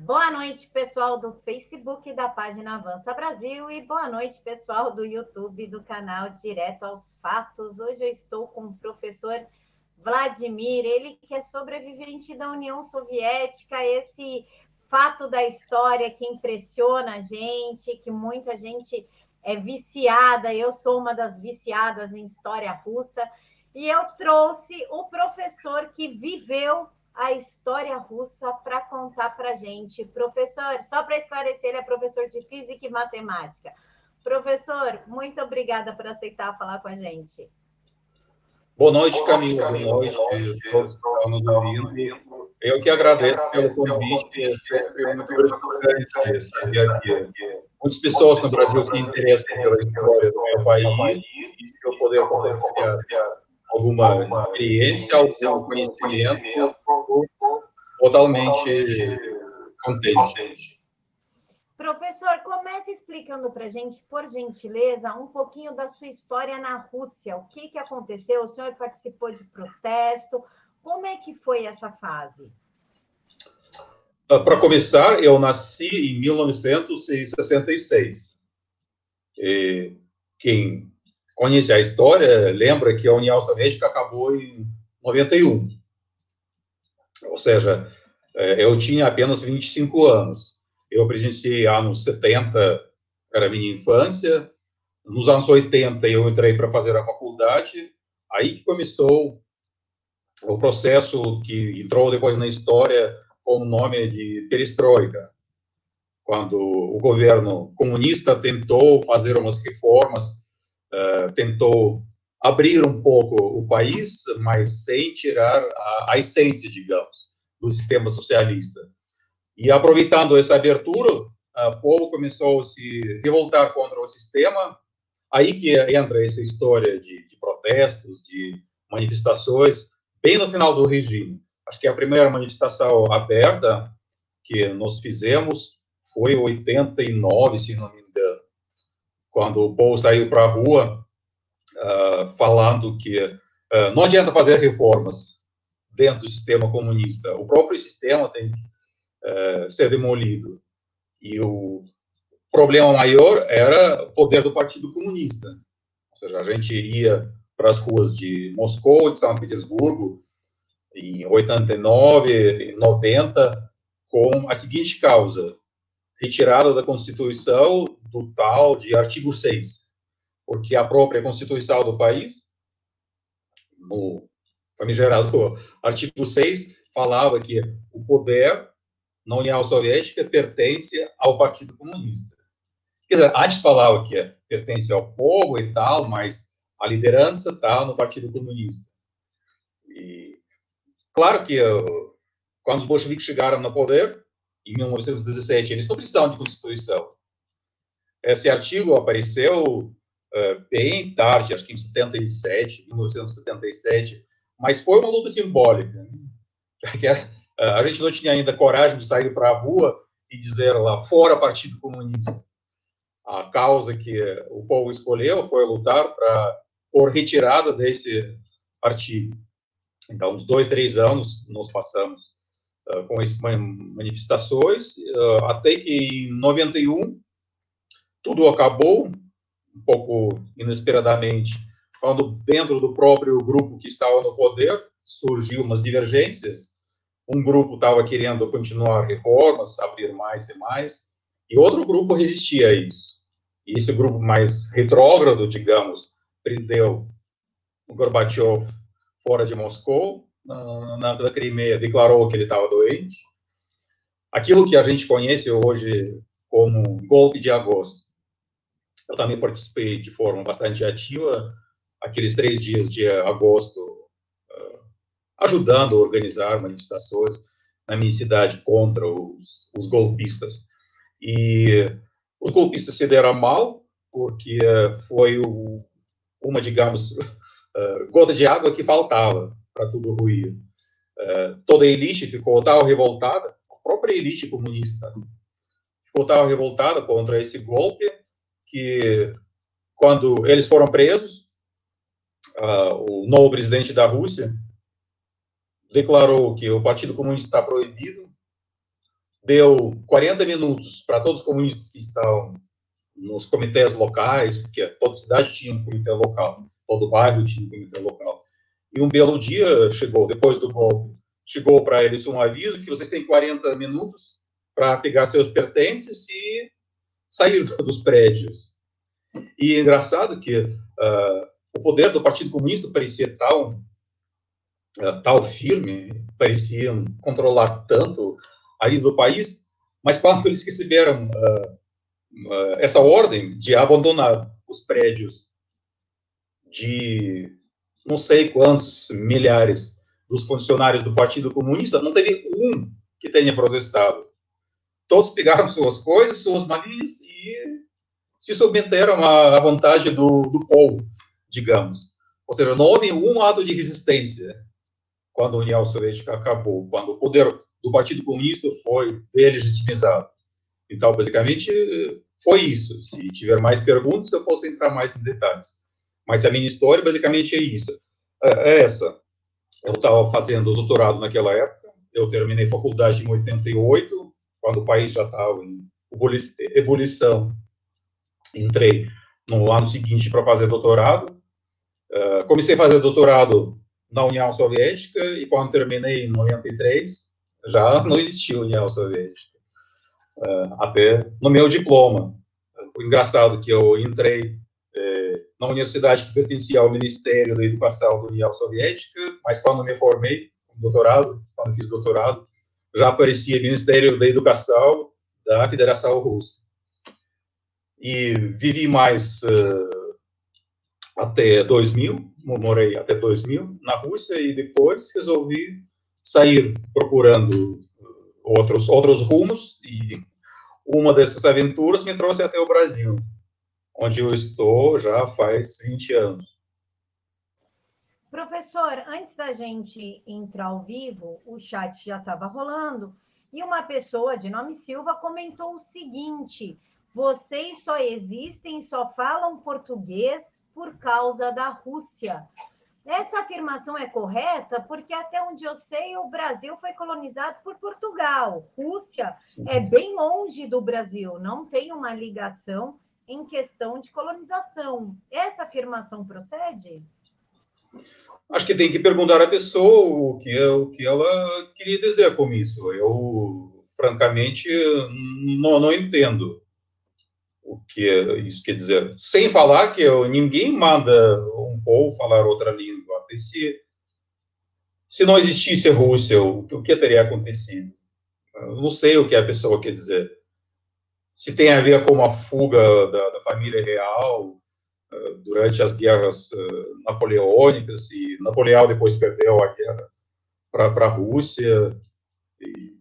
Boa noite, pessoal do Facebook da página Avança Brasil e boa noite, pessoal do YouTube do canal Direto aos Fatos. Hoje eu estou com o professor Vladimir, ele que é sobrevivente da União Soviética, esse fato da história que impressiona a gente, que muita gente é viciada, eu sou uma das viciadas em história russa, e eu trouxe o professor que viveu a história russa para contar para gente. Professor, só para esclarecer, ele é professor de física e matemática. Professor, muito obrigada por aceitar falar com a gente. Boa noite, Camila. Boa noite, todos que estão nos ouvindo. Eu que agradeço pelo convite. É sempre muito gratificante saber que muitas pessoas no Brasil se interessam pela história do meu país e se eu poder compartilhar alguma experiência, algum conhecimento, totalmente contente. Professor, comece explicando para a gente, por gentileza, um pouquinho da sua história na Rússia. O que, que aconteceu? O senhor participou de protesto? Como é que foi essa fase? Ah, para começar, eu nasci em 1966. E quem conhece a história lembra que a União Soviética acabou em 91. Ou seja, é, eu tinha apenas 25 anos. Eu presenciei anos 70, era minha infância. Nos anos 80, eu entrei para fazer a faculdade. Aí que começou o processo que entrou depois na história com o nome de perestroika, quando o governo comunista tentou fazer umas reformas, uh, tentou abrir um pouco o país, mas sem tirar a, a essência, digamos, do sistema socialista. E aproveitando essa abertura, o povo começou a se revoltar contra o sistema. Aí que entra essa história de, de protestos, de manifestações, bem no final do regime. Acho que a primeira manifestação aberta que nós fizemos foi 89, se não me engano, quando o povo saiu para a rua uh, falando que uh, não adianta fazer reformas dentro do sistema comunista, o próprio sistema tem que uh, ser demolido. E o problema maior era o poder do Partido Comunista. Ou seja, a gente ia para as ruas de Moscou, de São Petersburgo, em 89, 90, com a seguinte causa: retirada da Constituição do tal de artigo 6, porque a própria Constituição do país, no famigerado artigo 6, falava que o poder na União Soviética pertence ao Partido Comunista. Quer dizer, antes falava que pertence ao povo e tal, mas a liderança está no Partido Comunista. E Claro que uh, quando os bolcheviques chegaram no poder, em 1917, eles não precisavam de Constituição. Esse artigo apareceu bem tarde, acho que em 77, 1977, mas foi uma luta simbólica. Né? a gente não tinha ainda coragem de sair para a rua e dizer lá, fora Partido Comunista. A causa que o povo escolheu foi lutar por retirada desse artigo. Então, uns dois, três anos nós passamos uh, com essas manifestações, uh, até que em 91 tudo acabou, um pouco inesperadamente, quando dentro do próprio grupo que estava no poder surgiu umas divergências. Um grupo estava querendo continuar reformas, abrir mais e mais, e outro grupo resistia a isso. E esse grupo mais retrógrado, digamos, prendeu o Gorbachev fora de Moscou, na, na, Crimeia, declarou que ele estava doente. Aquilo que a gente conhece hoje como golpe de agosto. Eu também participei de forma bastante ativa aqueles três dias de agosto, uh, ajudando a organizar manifestações na minha cidade contra os, os golpistas. E os golpistas se deram mal, porque foi o, uma, digamos, uh, gota de água que faltava para tudo ruir. Toda a elite ficou tal revoltada, a própria elite comunista ficou tal revoltada contra esse golpe que, quando eles foram presos, uh, o novo presidente da Rússia declarou que o Partido Comunista está proibido, deu 40 minutos para todos os comunistas que estão nos comitês locais, porque toda cidade tinha um comitê local, todo bairro tinha um comitê local. E um belo dia chegou, depois do golpe, chegou para eles um aviso que vocês têm 40 minutos para pegar seus pertences e sair dos prédios. E é engraçado que uh, o poder do Partido Comunista parecia tal, uh, firme, pareciam controlar tanto a do país, mas quando eles receberam uh, essa ordem de abandonar os prédios de não sei quantos milhares dos funcionários do Partido Comunista, não teve um que tenha protestado. Todos pegaram suas coisas, suas malinhas e se submeteram à, vontade do, do povo, digamos. Ou seja, não houve um ato de resistência quando a União Soviética acabou, quando o poder do Partido Comunista foi delegitimizado. Então, basicamente, foi isso. Se tiver mais perguntas, eu posso entrar mais em detalhes. Mas a minha história, basicamente, é isso. É, é essa. Eu estava fazendo doutorado naquela época, eu terminei faculdade em 88, quando o país já estava em ebulição. Entrei no ano seguinte para fazer doutorado. Uh, comecei a fazer doutorado na União Soviética e quando terminei em 93, já não existia União Soviética. Uh, até no meu diploma. Foi engraçado que eu entrei é, na universidade que pertencia ao Ministério da Educação da União Soviética, mas quando me formei, doutorado, quando fiz doutorado, já aparecia Ministério da Educação da Federação Russa. E vivi mais uh, até 2000, morei até 2000 na Rússia e depois resolvi sair procurando outros outros rumos e uma dessas aventuras me trouxe até o Brasil, onde eu estou já faz 20 anos. Professor, antes da gente entrar ao vivo, o chat já estava rolando e uma pessoa de nome Silva comentou o seguinte: vocês só existem, só falam português por causa da Rússia. Essa afirmação é correta porque, até onde eu sei, o Brasil foi colonizado por Portugal. Rússia é bem longe do Brasil, não tem uma ligação em questão de colonização. Essa afirmação procede? Acho que tem que perguntar à pessoa o que, o que ela queria dizer com isso. Eu, francamente, não, não entendo o que isso quer dizer. Sem falar que ninguém manda um povo falar outra língua. E se, se não existisse Rússia, o, o que teria acontecido? Eu não sei o que a pessoa quer dizer. Se tem a ver com a fuga da, da família real durante as guerras uh, napoleônicas, e Napoleão depois perdeu a guerra para a Rússia e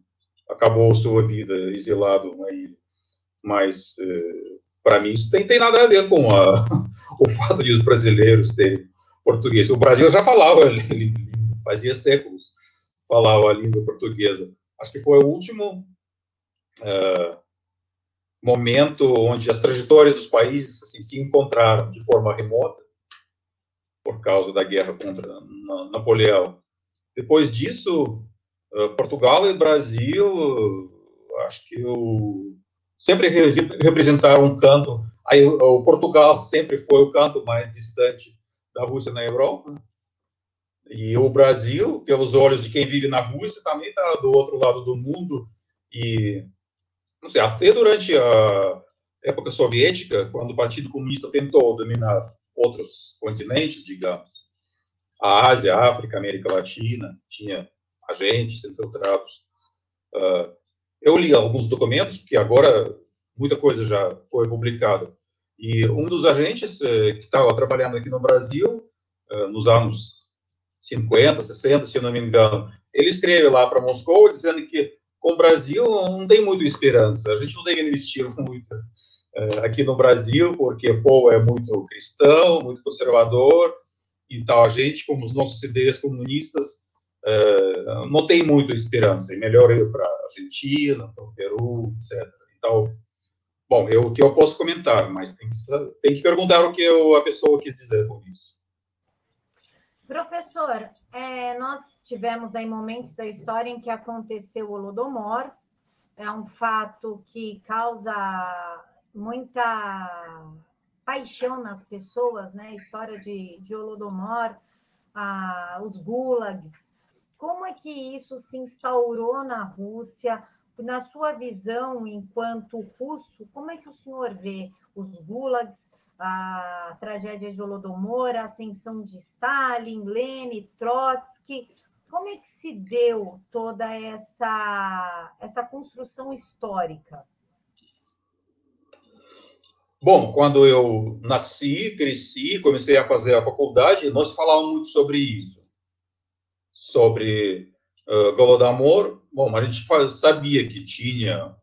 acabou sua vida exilado na ilha. Mas uh, para mim, isso tem, tem nada a ver com a, o fato de os brasileiros terem português. O Brasil já falava, ele, fazia séculos, falava a língua portuguesa. Acho que foi o último uh, momento onde as trajetórias dos países assim, se encontraram de forma remota, por causa da guerra contra Napoleão. Depois disso, uh, Portugal e Brasil, acho que o sempre representaram um canto. Aí, o Portugal sempre foi o canto mais distante da Rússia na Europa. E o Brasil, pelos olhos de quem vive na Rússia, também está do outro lado do mundo. E, até durante a época soviética, quando o Partido Comunista tentou dominar outros continentes, digamos, a Ásia, a África, a América Latina, tinha agentes infiltrados. Uh, eu li alguns documentos, que agora muita coisa já foi publicada, e um dos agentes eh, que estava trabalhando aqui no Brasil, eh, nos anos 50, 60, se não me engano, ele escreve lá para Moscou dizendo que com o Brasil não tem muita esperança, a gente não deve investir muito eh, aqui no Brasil, porque o povo é muito cristão, muito conservador, e tal, a gente, como os nossos ideias comunistas, uh, não tem muita esperança. É melhor ir para a Argentina, para o Peru, etc. Então, bom, eu, o que eu posso comentar, mas tem que, tem que perguntar o que eu, a pessoa quis dizer com isso. Professor, é, nós tivemos aí momentos da história em que aconteceu o Holodomor, é um fato que causa muita paixão nas pessoas, né? A história de, de Holodomor, ah, os gulags. Como é que isso se instaurou na Rússia? Na sua visão, enquanto russo, como é que o senhor vê os gulags, a tragédia de Holodomor, a ascensão de Stalin, Lenin, Trotsky? Como é que se deu toda essa, essa construção histórica? Bom, quando eu nasci, cresci, comecei a fazer a faculdade, nós falávamos muito sobre isso. Sobre uh, Golodomor. Bom, a gente sabia que tinha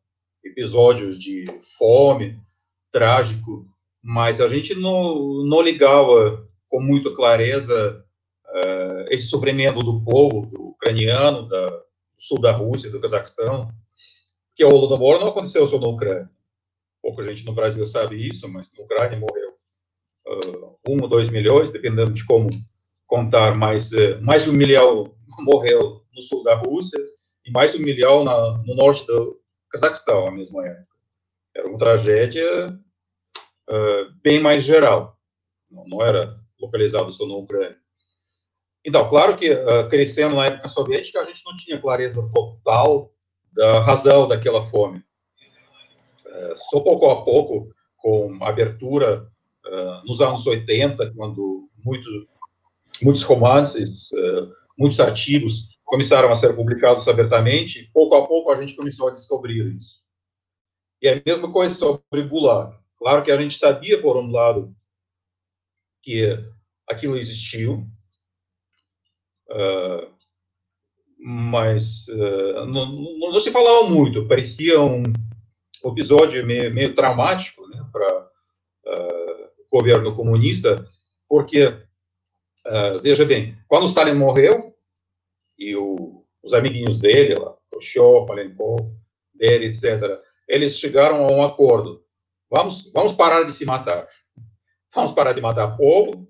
episódios de fome, trágico, mas a gente não, não ligava com muita clareza esse sofrimento do povo do ucraniano, da, do sul da Rússia, do Cazaquistão, que o Holodomor não aconteceu só na Ucrânia pouca gente no Brasil sabe isso, mas na Ucrânia morreu uh, um ou dois milhões, dependendo de como contar, mas uh, mais de um milhão morreu no sul da Rússia e mais de um milhão na, no norte do Cazaquistão, na mesma época. Era uma tragédia uh, bem mais geral, não, não, era localizado só na Ucrânia. Então, claro que uh, crescendo na época soviética, a gente não tinha clareza total da razão daquela fome só pouco a pouco, com abertura uh, nos anos 80, quando muito, muitos romances, uh, muitos artigos começaram a ser publicados abertamente, pouco a pouco a gente começou a descobrir isso. E é a mesma coisa sobre Gulag. Claro que a gente sabia, por um lado, que aquilo existiu, uh, mas uh, não, não, se falava muito, parecia um, episódio meio, meio traumático né, para uh, ah, o governo comunista, porque, veja bem, quando Stalin morreu, e o, os amiguinhos dele, lá, Khrushchev, Palenkov, dele, etc., eles chegaram a um acordo. Vamos, vamos parar de se matar. Vamos parar de matar povo,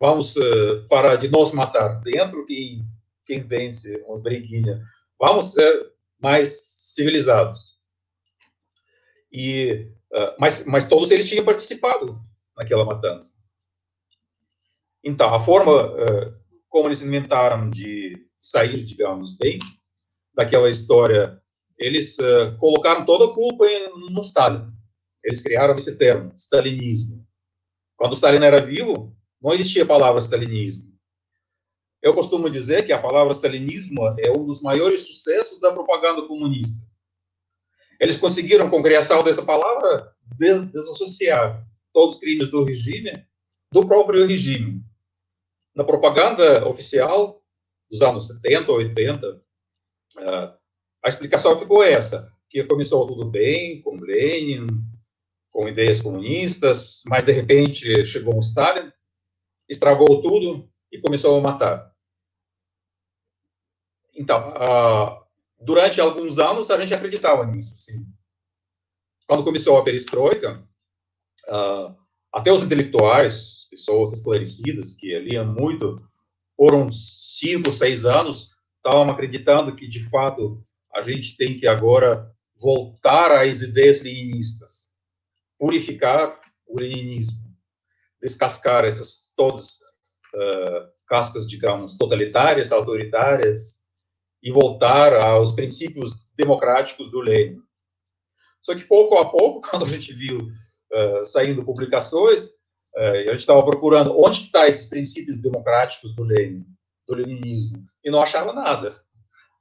vamos uh, parar de nos matar dentro, quem, quem vence uma briguinha. Vamos ser mais civilizados. E, uh, mas, mas todos eles tinham participado naquela matança. Então, a forma uh, como eles inventaram de sair, digamos, bem daquela história, eles uh, colocaram toda a culpa em, no Stalin. Eles criaram esse termo, stalinismo. Quando Stalin era vivo, não existia a palavra stalinismo. Eu costumo dizer que a palavra stalinismo é um dos maiores sucessos da propaganda comunista. Eles conseguiram, com a criação dessa palavra, des desassociar todos os crimes do regime do próprio regime. Na propaganda oficial dos anos 70, 80, a explicação ficou essa, que começou tudo bem com Lenin, com ideias comunistas, mas de repente chegou um Stalin, estragou tudo e começou a matar. Então, durante alguns anos a gente acreditava nisso, sim. Quando começou a perestroika, uh, até os intelectuais, pessoas esclarecidas que liam muito, uns cinco, seis anos, estavam acreditando que, de fato, a gente tem que agora voltar às ideias leninistas, purificar o leninismo, descascar essas todas uh, cascas, digamos, totalitárias, autoritárias, e voltar aos princípios democráticos do Lenin. Só que pouco a pouco, quando a gente viu uh, saindo publicações, uh, a gente estava procurando onde estão tá esses princípios democráticos do Lenin, do leninismo, e não achava nada.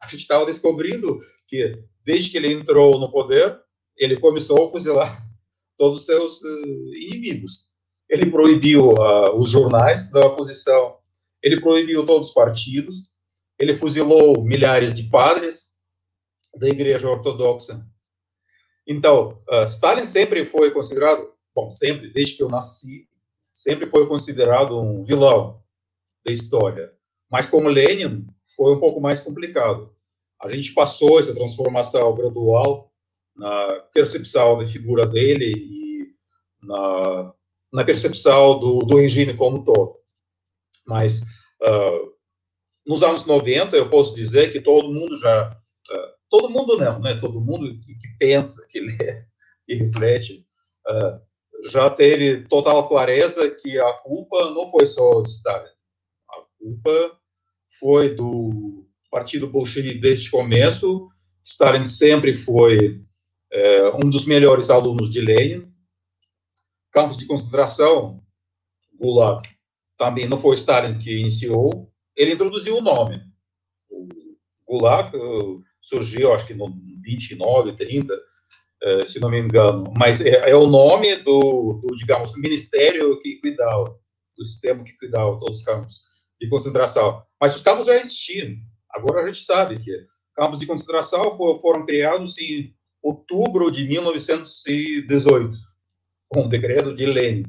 A gente estava descobrindo que desde que ele entrou no poder, ele começou a fuzilar todos os seus inimigos. Ele proibiu os jornais da oposição, ele proibiu todos os partidos, ele fuzilou milhares de padres da Igreja Ortodoxa. Então, uh, Stalin sempre foi considerado, bom, sempre, desde que eu nasci, sempre foi considerado um vilão da história. Mas como Lenin, foi um pouco mais complicado. A gente passou essa transformação gradual na percepção da figura dele e na, na percepção do, do regime como um todo. Mas uh, nos anos 90, eu posso dizer que todo mundo já, uh, todo mundo não, né? Todo mundo que, que pensa, que lê, que reflete, uh, já teve total clareza que a culpa não foi só de Stalin. A culpa foi do Partido Bolchevique desde o começo. Stalin sempre foi é, um dos melhores alunos de Lenin. Campos de concentração, Gulag, também não foi Stalin que iniciou. Ele introduziu o nome. O Gulag uh, surgiu, acho que no 29, 30, uh, se não me engano. Mas é, é o nome do, do, digamos, ministério que cuidava, do sistema que cuidava todos os campos de concentração. Mas os campos já existiam. Agora a gente sabe que campos de concentração foram criados em outubro de 1918, com o decreto de Lenin.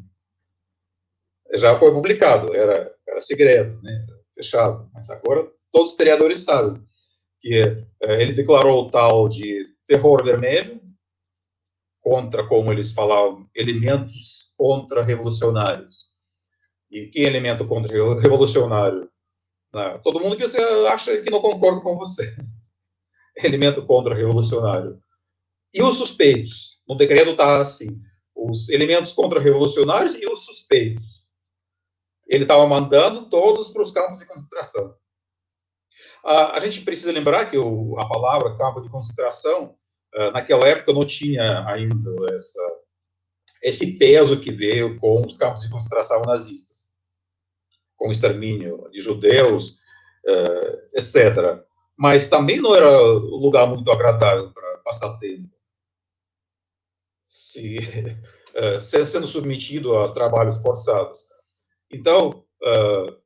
Já foi publicado, era, era segredo, né? fechado, mas agora todos os historiadores sabem que é, ele declarou o tal de terror vermelho, contra, como eles falavam, elementos contra-revolucionários. E que elemento contra-revolucionário? Né? Todo mundo que você acha que não concorda com você. Elemento contra-revolucionário. E os suspeitos? No decreto está assim: os elementos contra-revolucionários e os suspeitos. Ele estava mandando todos para os campos de concentração. a gente precisa lembrar que o, a palavra campo de concentração, uh, naquela época, não tinha ainda essa, esse peso que veio com os campos de concentração nazistas, com o extermínio de judeus, uh, etc. Mas também não era um lugar muito agradável para passar tempo se, uh, sendo submetido a trabalhos forçados. Então, uh,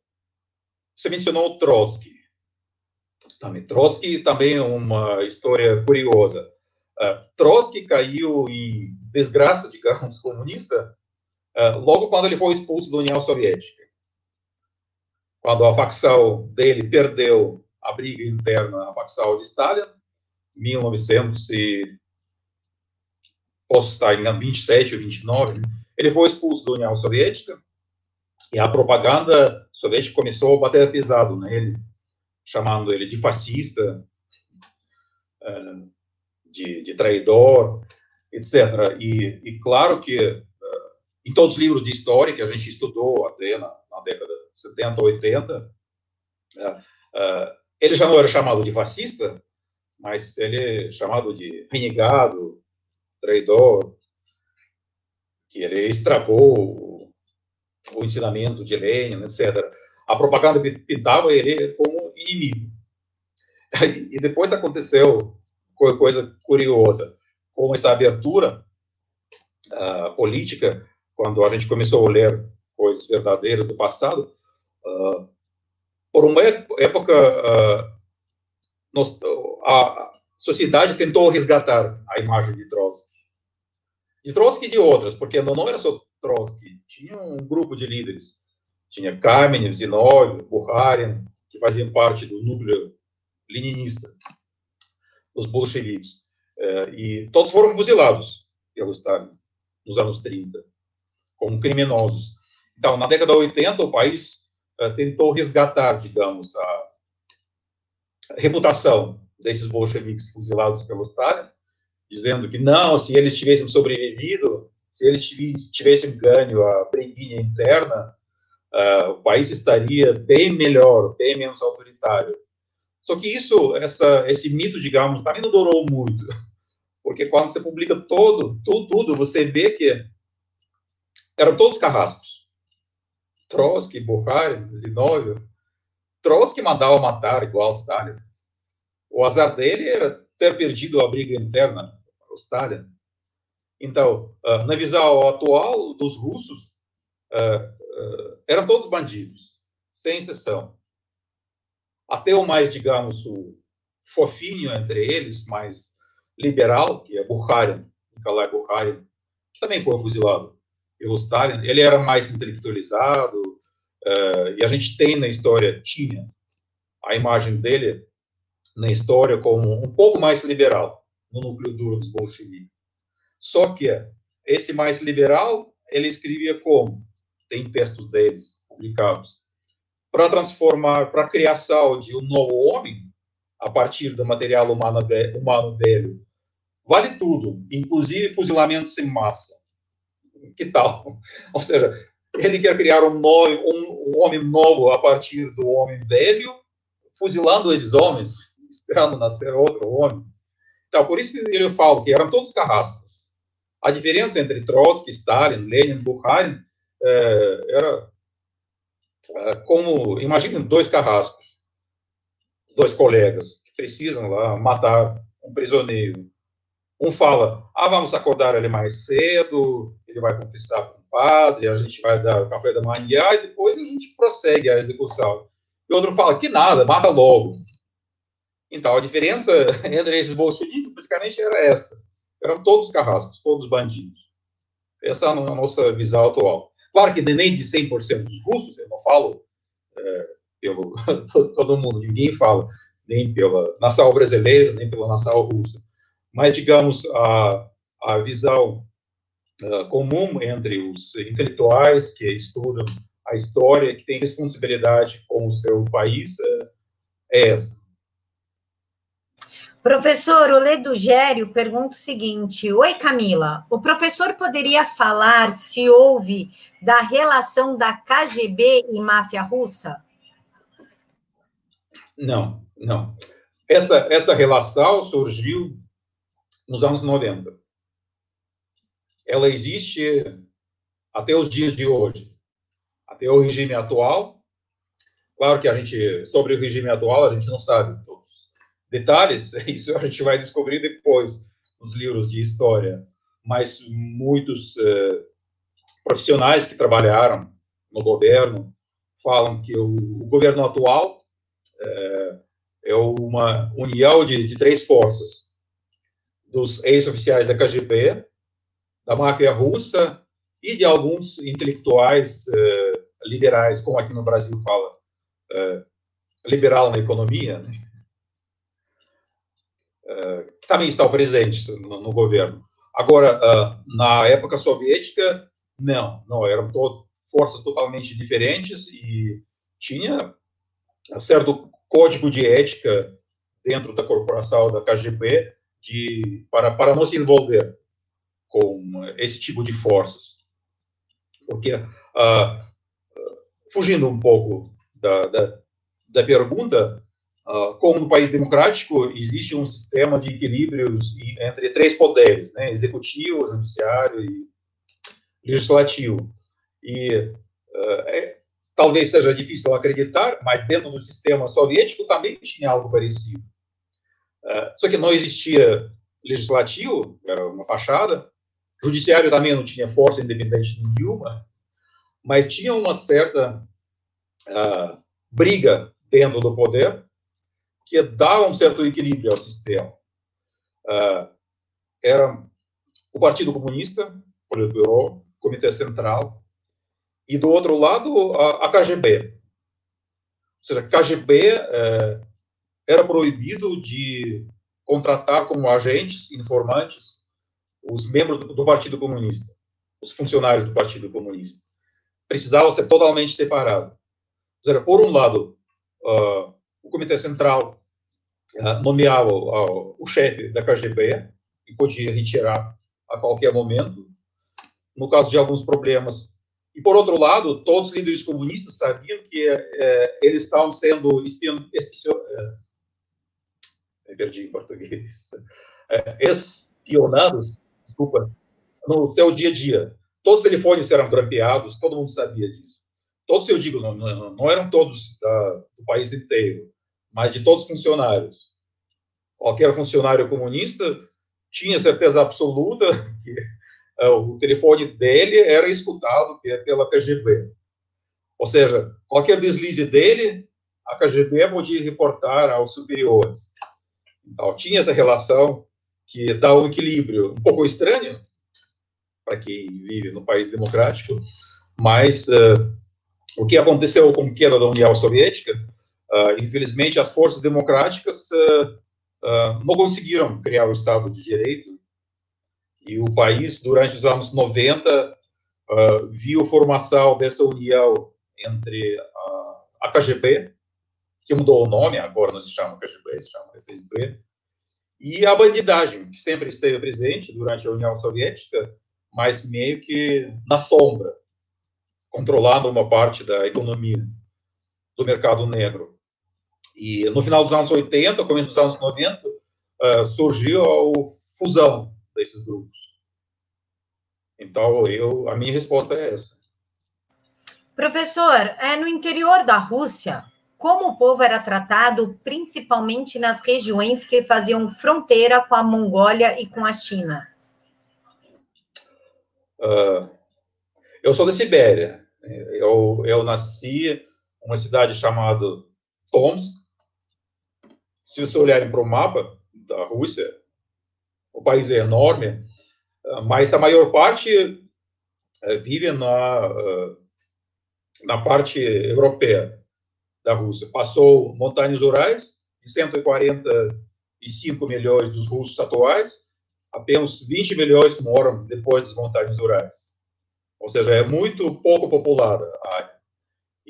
você mencionou Trotsky. Também, Trotsky também é uma história curiosa. Uh, Trotsky caiu em desgraça, digamos, comunista uh, logo quando ele foi expulso da União Soviética. Quando a facção dele perdeu a briga interna, a facção de Stalin, 1900 e posso estar em 27 ou 29, ele foi expulso da União Soviética e a propaganda soviética começou a bater pesado nele, chamando ele de fascista, eh, de, de traidor, etc. E, e claro que eh, em todos os livros de história que a gente estudou até na, na década de 70, 80, eh, ele já não era chamado de fascista, mas ele é chamado de renegado, traidor, que ele estragou o ensinamento de Lenin, etc. A propaganda pintava ele como inimigo. E depois aconteceu coisa curiosa, com essa abertura uh, política, quando a gente começou a ler coisas verdadeiras do passado, uh, por uma época, uh, nós, a sociedade tentou resgatar a imagem de Trotsky de Trotsky e de outras, porque não, era só Trotsky, tinha um grupo de líderes. Tinha Kamenev, Zinoviev, Bukharin, que faziam parte do núcleo leninista, dos bolcheviques. É, e todos foram fuzilados pelo Stalin nos anos 30, como criminosos. Então, na década de 80, o país é, tentou resgatar, digamos, a reputação desses bolcheviques fuzilados pelo Stalin, dizendo que não, se eles tivessem sobrevivido, se eles tivessem ganho a briguinha interna, uh, o país estaria bem melhor, bem menos autoritário. Só que isso, essa, esse mito, digamos, também não durou muito, porque quando você publica todo, tudo, tudo você vê que eram todos carrascos. Trotsky, Bukharin, Zinoviev. Trotsky mandava matar igual Stalin. O azar dele era ter perdido a briga interna o Stalin. Então, uh, na visão atual dos russos, uh, uh, eram todos bandidos, sem exceção. Até o mais, digamos, o fofinho entre eles, mais liberal, que é Bukharin, Nikolai Bukharin, que também foi fuzilado pelo Stalin. Ele era mais intelectualizado, e a gente tem na história, tinha a imagem dele na história como um pouco mais liberal no núcleo duro dos bolcheviques. Só que esse mais liberal, ele escrevia como? Tem textos deles publicados. Para transformar, para a criação de um novo homem, a partir do material humano, humano velho, vale tudo, inclusive fuzilamentos em massa. Que tal? Ou seja, ele quer criar um, novo, um, um homem novo a partir do homem velho, fuzilando esses homens, esperando nascer outro homem. Então, por isso que eu falo que eram todos carrascos. A diferença entre Trotsky, Stalin, Lenin, Bukharin é, era é, como, imaginem dois carrascos, dois colegas que precisam lá matar um prisioneiro. Um fala, ah, vamos acordar ele mais cedo, ele vai confessar com o padre, a gente vai dar o café da manhã e depois a gente prossegue a execução. E outro fala, que nada, mata logo. Então, a diferença entre esses bolcheviques, basicamente, era essa. Eram todos carrascos, todos bandidos. Essa é a nossa visão atual. Claro que nem de 100% dos russos, eu não falo é, pelo todo mundo, ninguém fala, nem pela nação brasileira, nem pela nação russa. Mas, digamos, a, a visão uh, comum entre os intelectuais que estudam a história, que têm responsabilidade com o seu país, uh, é essa. Professor, o Ledo Gério pergunta o seguinte: Oi, Camila. O professor poderia falar se houve da relação da KGB e máfia russa? Não, não. Essa, essa relação surgiu nos anos 90. Ela existe até os dias de hoje, até o regime atual. Claro que a gente, sobre o regime atual, a gente não sabe detalhes, isso a gente vai descobrir depois nos livros de história, mas muitos eh, profissionais que trabalharam no governo falam que o, o governo atual eh, é uma união de, de três forças, dos ex-oficiais da KGB, da máfia russa e de alguns intelectuais eh, liberais, como aqui no Brasil fala, liberal na economia, né? Que também estão presentes no, no governo. Agora, uh, na época soviética, não, não, eram to forças totalmente diferentes e tinha um certo código de ética dentro da corporação da KGB de, para, para não se envolver com esse tipo de forças. Porque, uh, fugindo um pouco da, da, da pergunta, ah, como no país democrático, existe um sistema de equilíbrios entre três poderes, né? executivo, judiciário e legislativo. E uh, é, talvez seja difícil acreditar, mas dentro do sistema soviético também tinha algo parecido. Uh, só que não existia legislativo, era uma fachada, judiciário também não tinha força independente nenhuma, mas tinha uma certa briga dentro do poder que dava um certo equilíbrio ao sistema. Uh, era o Partido Comunista, Politburo, Comitê Central, e do outro lado a, a KGB. Ou seja, a KGB eh, era proibido de contratar como agentes, informantes, os membros do, do, Partido Comunista, os funcionários do Partido Comunista. Precisava ser totalmente separado. Ou seja, por um lado, uh, o Comitê Central uh, nomeava o, o chefe da KGB e podia retirar a qualquer momento, no caso de alguns problemas. E, por outro lado, todos os líderes comunistas sabiam que é, eles estavam sendo é, perdi em português, é, espionados, desculpa, no seu dia a dia. Todos os telefones eram grampeados, todo mundo sabia disso. Todos, eu digo, não, não, não eram todos da, do país inteiro, mas de todos os funcionários. Qualquer funcionário comunista tinha certeza absoluta que uh, o telefone dele era escutado pela KGB. Ou seja, qualquer deslize dele, a KGB podia reportar aos superiores. Então, tinha essa relação que dá um equilíbrio um pouco estranho para quem vive no país democrático, mas uh, o que aconteceu com a queda da União Soviética Uh, infelizmente, as forças democráticas uh, não conseguiram criar o Estado de Direito e o país, durante os anos 90, viu a formação dessa união entre a, a KGB, que mudou o nome, agora não se chama KGB, se chama FSB, e a bandidagem, que sempre esteve presente durante a União Soviética, mas meio que na sombra, controlando uma parte da economia do mercado negro. E no final dos anos 80, começo dos anos 90, uh, surgiu a fusão desses grupos. Então, eu, a minha resposta é essa. Professor, é no interior da Rússia, como o povo era tratado, principalmente nas regiões que faziam fronteira com a Mongólia e com a China? Uh, eu sou da Sibéria. Eu, eu nasci uma cidade chamada Tomsk. Se você olharem para o mapa da Rússia, o país é enorme, ah, mas a maior parte eh, vive na, ah, na parte europeia da Rússia. Passou montanhas Urais, de 145 milhões dos russos atuais, apenas 20 milhões moram depois das montanhas Urais. Ou seja, é muito pouco populada a.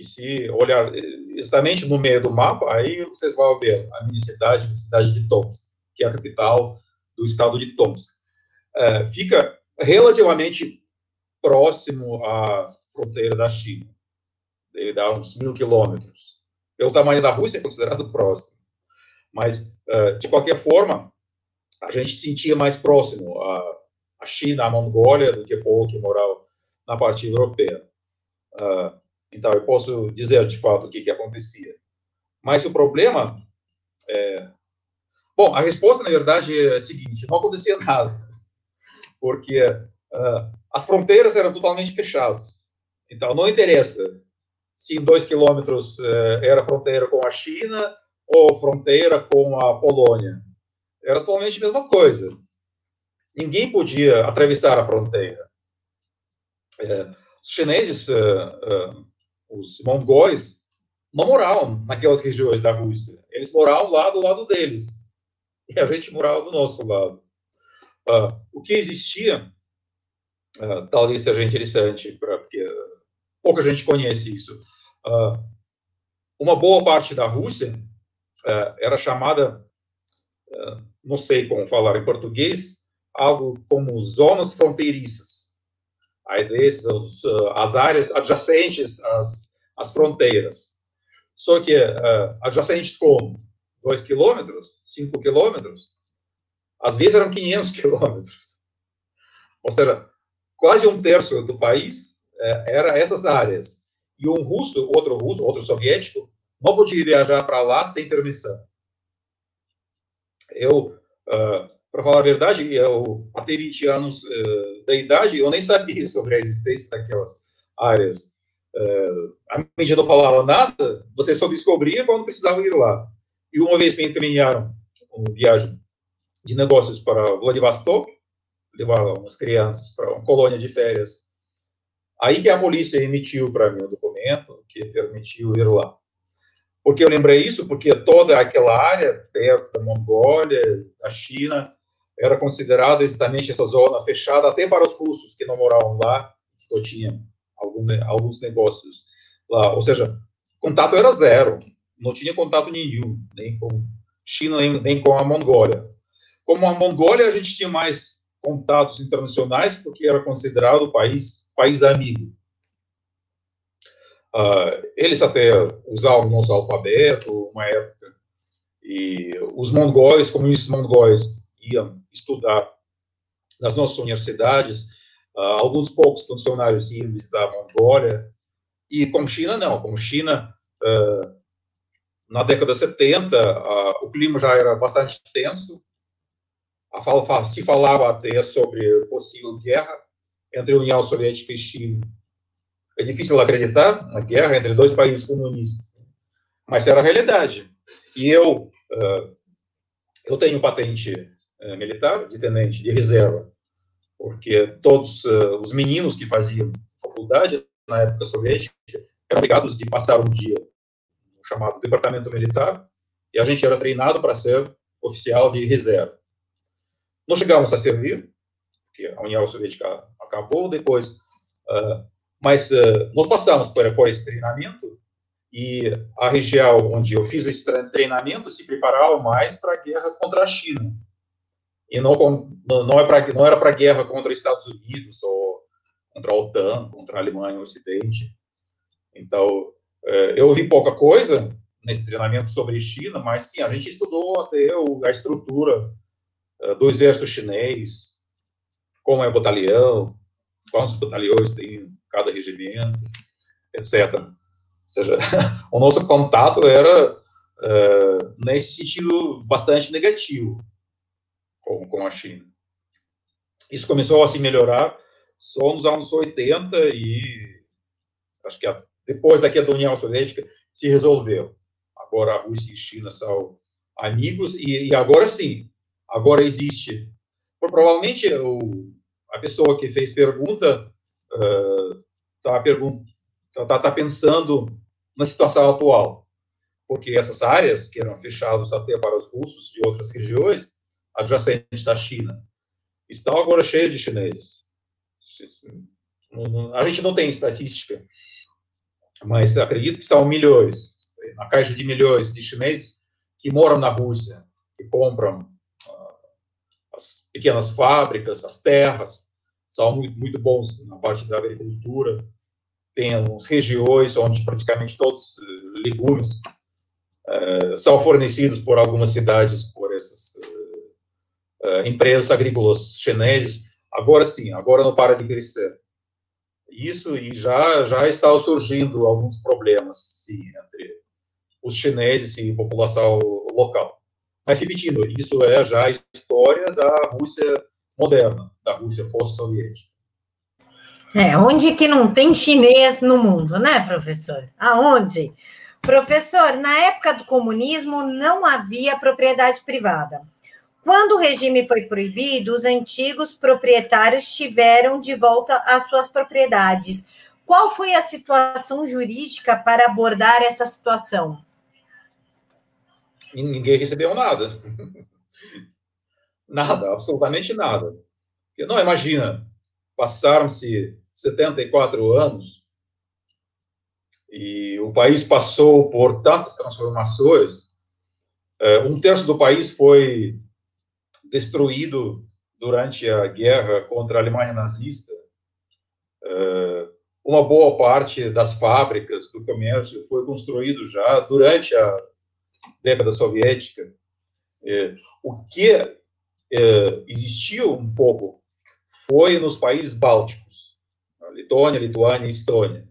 E se olhar exatamente no meio do mapa, aí vocês vão ver a minha cidade, a cidade de Tomsk, que é a capital do estado de Tomsk. É, fica relativamente próximo à fronteira da China. Ele dá uns mil quilômetros. Pelo tamanho da Rússia, é considerado próximo. Mas, é, de qualquer forma, a gente sentia mais próximo a, China, a Mongólia, do que o povo que morava na parte europeia. Uh, então, eu posso dizer de fato o que, que acontecia. Mas o problema é. Bom, a resposta, na verdade, é a seguinte: não acontecia nada. Porque uh, as fronteiras eram totalmente fechadas. Então, não interessa se em dois quilômetros uh, era fronteira com a China ou fronteira com a Polônia. Era totalmente a mesma coisa. Ninguém podia atravessar a fronteira. É, os chineses, uh, os mongóis, não moravam naquelas regiões da Rússia. Eles moravam lá do lado deles. E a gente morava do nosso lado. Uh, o que existia, talvez seja interessante, pra, porque pouca gente conhece isso. uma boa parte da Rússia era chamada, não sei como falar em português, algo como zonas fronteiriças aí desses, as áreas adjacentes às, às fronteiras. Só que uh, adjacentes como 2 quilômetros, 5 quilômetros, às vezes eram 500 quilômetros. Ou seja, quase um terço do país uh, era essas áreas. E um russo, outro russo, outro soviético, não podia viajar para lá sem permissão. Eu uh, para falar a verdade, eu, até 20 anos uh, da idade, eu nem sabia sobre a existência daquelas áreas. Uh, a mídia não falava nada, você só descobria quando precisava ir lá. E uma vez me encaminharam uma viagem de negócios para Vladivostok, levar umas crianças para uma colônia de férias. Aí que a polícia emitiu para mim o documento que permitiu ir lá. Porque eu lembrei isso? Porque toda aquela área, perto da Mongólia, da China, era considerada exatamente essa zona fechada até para os russos que não moravam lá, que tinham alguns negócios lá. Ou seja, contato era zero, não tinha contato nenhum, nem com China, nem, nem com a Mongólia. Como a Mongólia, a gente tinha mais contatos internacionais, porque era considerado país, país amigo. Uh, eles até usavam o nosso alfabeto, uma época, e os mongóis, comunistas mongóis, iam estudar nas nossas universidades, uh, alguns poucos funcionários iam visitar a Mongólia, e com China não, com China, uh, na década de 70, uh, o clima já era bastante tenso, a, se falava até sobre possível guerra entre União Soviética e China. É difícil acreditar na guerra entre dois países comunistas, mas era a realidade. E eu, eu tenho patente eh, militar, de tenente de reserva, porque todos uh, os meninos que faziam faculdade na época soviética eram obrigados de passar um dia no chamado departamento militar e a gente era treinado para ser oficial de reserva. Não chegamos a servir, porque a União Soviética acabou depois, uh, mas uh, nós passamos por, por esse treinamento e a região onde eu fiz esse treinamento se preparava mais para a guerra contra a China. E não, não, é pra, não era para guerra contra os Estados Unidos, ou contra a OTAN, contra a Alemanha o Ocidente. Então, é, eu vi pouca coisa nesse treinamento sobre China, mas sim, a gente estudou até a estrutura é, do exército chinês, como é o batalhão, quantos batalhões tem cada regimento, etc. Ou seja, o nosso contato era, uh, nesse sentido, bastante negativo com, com a China. Isso começou a se melhorar só nos anos 80 e acho que depois da queda da União Soviética se resolveu. Agora a Rússia e a China são amigos e, e agora sim, agora existe. Provavelmente o, a pessoa que fez pergunta está uh, tá, tá, tá pensando na situação atual, porque essas áreas que eram fechadas até para os russos de outras regiões adjacentes à China. Estão agora cheias de chineses. A gente não tem estatística, mas acredito que são milhões, na caixa de milhões de chineses que moram na Rússia, que compram uh, as pequenas fábricas, as terras, são muito, muito bons na parte da agricultura, temos regiões onde praticamente todos os eh, legumes uh, são fornecidos por algumas cidades por essas uh, empresas agrícolas chinesas. Agora sim, agora não para de crescer. Isso e já já está surgindo alguns problemas sim, entre os chineses e população local. Mas repetindo, isso é já a história da Rússia moderna, da Rússia pós-soviética. É, onde que não tem chinês no mundo, né, professor? Aonde? Professor, na época do comunismo não havia propriedade privada. Quando o regime foi proibido, os antigos proprietários tiveram de volta as suas propriedades. Qual foi a situação jurídica para abordar essa situação? Ninguém recebeu nada. nada, absolutamente nada. Não, imagina, passaram-se 74 anos e o país passou por tantas transformações. É, um terço do país foi destruído durante a guerra contra a Alemanha nazista. É, uma boa parte das fábricas, do comércio, foi construído já durante a década soviética. É, o que existiu um pouco foi nos países bálticos Letônia, Lituânia e Estônia,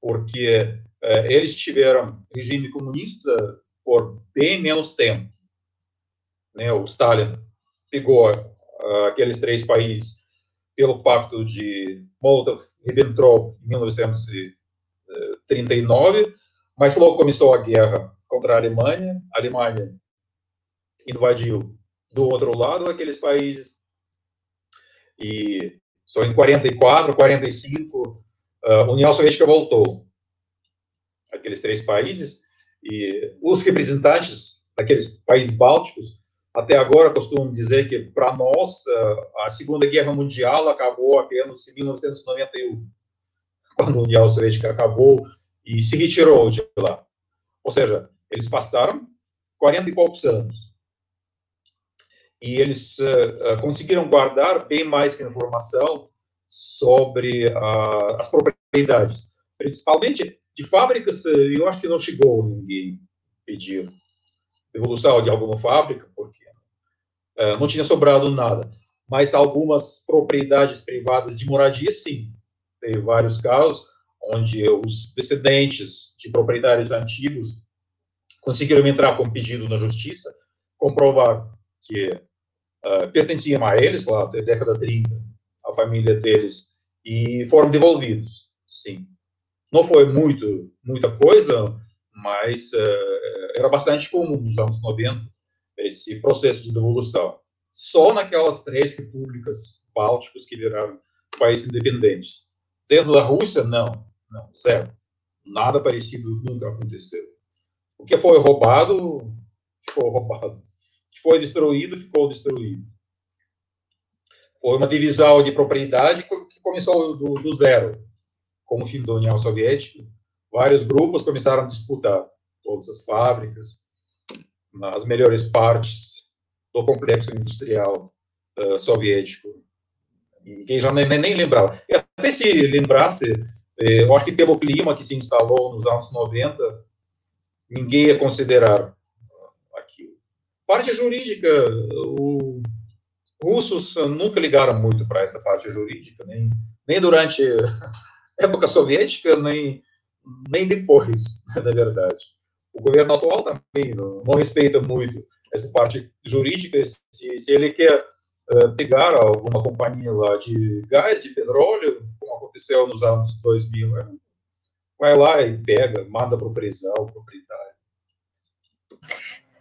porque eles tiveram regime comunista por bem menos tempo. Né? O Stalin pegou uh, aqueles três países pelo pacto de Molotov-Ribbentrop em 1939, mas logo começou a guerra contra a Alemanha. A Alemanha invadiu do outro lado aqueles países e só em 44, 45, a União Soviética voltou. Aqueles três países. E os representantes daqueles países bálticos, até agora, costumam dizer que, para nós, a Segunda Guerra Mundial acabou apenas em 1991, quando a União Soviética acabou e se retirou de lá. Ou seja, eles passaram 40 e poucos anos e eles uh, conseguiram guardar bem mais informação sobre uh, as propriedades, principalmente de fábricas. Eu acho que não chegou ninguém pedir devolução de alguma fábrica, porque uh, não tinha sobrado nada. Mas algumas propriedades privadas de moradia, sim. Tem vários casos onde os descendentes de proprietários antigos conseguiram entrar com pedido na justiça, comprovar que uh, pertenciam a eles, lá até a década 30, a família deles, e foram devolvidos, sim. Não foi muito, muita coisa, mas uh, era bastante comum nos anos 90 esse processo de devolução. Só naquelas três repúblicas bálticas que viraram países independentes. Dentro da Rússia, não, não, zero. Nada parecido nunca aconteceu. O que foi roubado, ficou roubado que foi destruído, ficou destruído. Foi uma divisão de propriedade que começou do, do zero, com o fim da União Soviética. vários grupos começaram a disputar todas as fábricas, as melhores partes do complexo industrial uh, soviético. Ninguém já nem, nem lembrava. E até se lembrasse, eh, eu acho que pelo clima que se instalou nos anos 90, ninguém ia considerar aquilo. Parte jurídica, os russos nunca ligaram muito para essa parte jurídica, nem, nem durante a época soviética, nem, nem depois, na verdade. O governo atual também não, não respeita muito essa parte jurídica. Se, se ele quer uh, pegar alguma companhia lá de gás, de petróleo, como aconteceu nos anos 2000, né? vai lá e pega, manda para o prisão, o proprietário.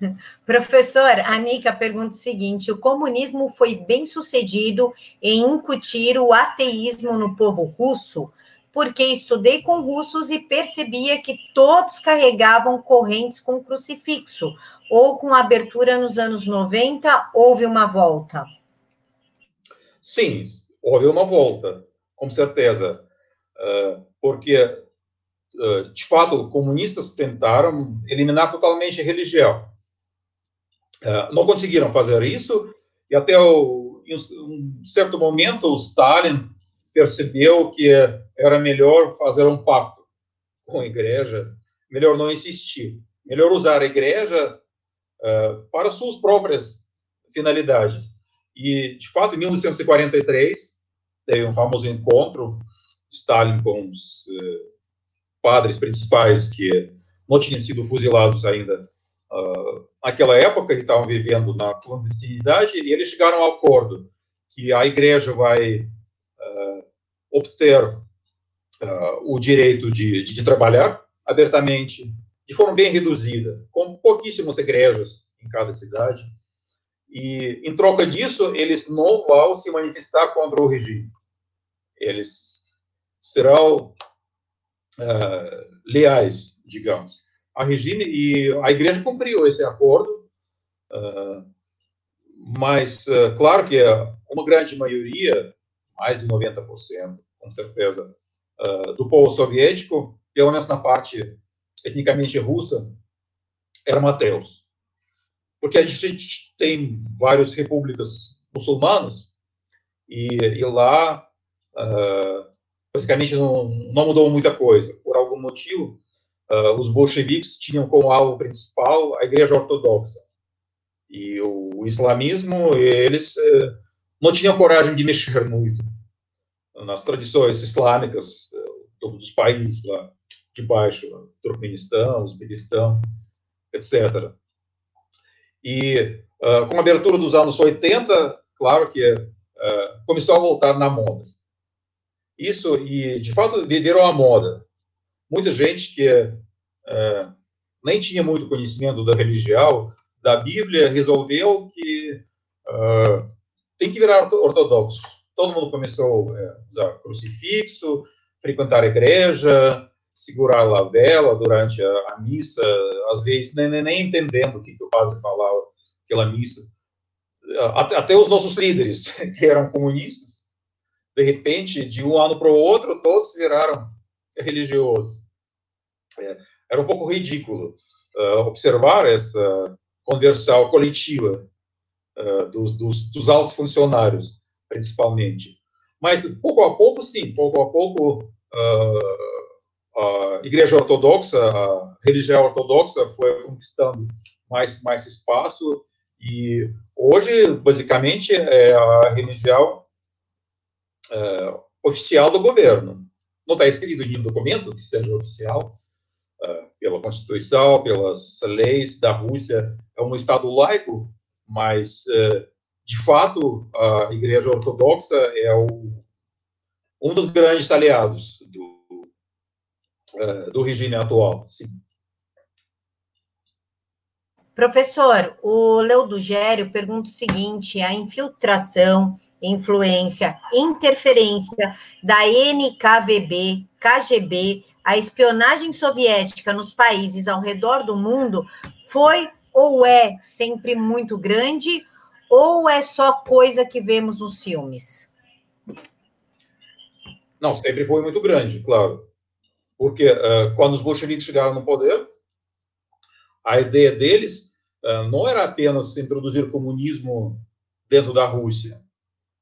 Professor, a Nica pergunta o seguinte: o comunismo foi bem sucedido em incutir o ateísmo no povo russo? Porque estudei com russos e percebia que todos carregavam correntes com crucifixo, ou com abertura nos anos 90, houve uma volta? Sim, houve uma volta, com certeza, ah, porque, ah, de fato, comunistas tentaram eliminar totalmente a religião. Ah, não conseguiram fazer isso, e até um certo momento o Stalin percebeu que era melhor fazer um pacto com a igreja, melhor não insistir, melhor usar a igreja uh, para suas próprias finalidades. E, de fato, em 1943, teve um famoso encontro, Stalin com os uh, padres principais que não tinham sido fuzilados ainda uh, naquela época, que estavam vivendo na clandestinidade, e eles chegaram ao acordo que a igreja vai obter uh, o direito de, de, de, trabalhar abertamente, de forma bem reduzida, com pouquíssimas igrejas em cada cidade. E, em troca disso, eles não vão se manifestar contra o regime. Eles serão uh, leais, digamos, ao regime, e a igreja cumpriu esse acordo, uh, mas, claro que uma grande maioria mais de 90%, com certeza, do povo soviético, pelo menos na parte etnicamente russa, eram ateus. Porque a gente tem várias repúblicas muçulmanas, e, e lá, uh, basicamente, não, não mudou muita coisa. Por algum motivo, uh, os bolcheviques tinham como alvo principal a igreja ortodoxa. E o, o islamismo, eles uh, não tinham coragem de mexer muito nas tradições islâmicas eh, dos países lá de baixo, Turkmenistão, Uzbequistão, etc. E uh, com a abertura dos anos 80, claro que uh, começou a voltar na moda. Isso, e de fato, virou a moda. Muita gente que uh, nem tinha muito conhecimento da religião, da Bíblia, resolveu que tem que virar ortodoxo todo mundo começou a é, usar crucifixo, frequentar a igreja, segurar a vela durante a, a missa, às vezes nem, nem, entendendo o que, que o padre falava aquela missa. Até, até, os nossos líderes, que eram comunistas, de repente, de um ano para o outro, todos viraram religiosos. É, era um pouco ridículo uh, observar essa conversão coletiva uh, dos, dos, dos altos funcionários principalmente. Mas, pouco a pouco, sim, pouco a pouco, uh, a Igreja Ortodoxa, a religião ortodoxa foi conquistando mais, mais espaço e hoje, basicamente, é a religião uh, oficial do governo. Não está escrito em nenhum documento que seja oficial, uh, pela Constituição, pelas leis da Rússia. É um Estado laico, mas uh, de fato, a Igreja Ortodoxa é o, um dos grandes aliados do, uh, do regime atual. Sim. Professor, o Leudo Gério pergunta o seguinte: a infiltração, influência, interferência da NKVB, KGB, a espionagem soviética nos países ao redor do mundo foi ou é sempre muito grande ou é só coisa que vemos nos filmes? Não, sempre foi muito grande, claro. Porque uh, quando os bolcheviques chegaram no poder, a ideia deles uh, não era apenas introduzir comunismo dentro da Rússia.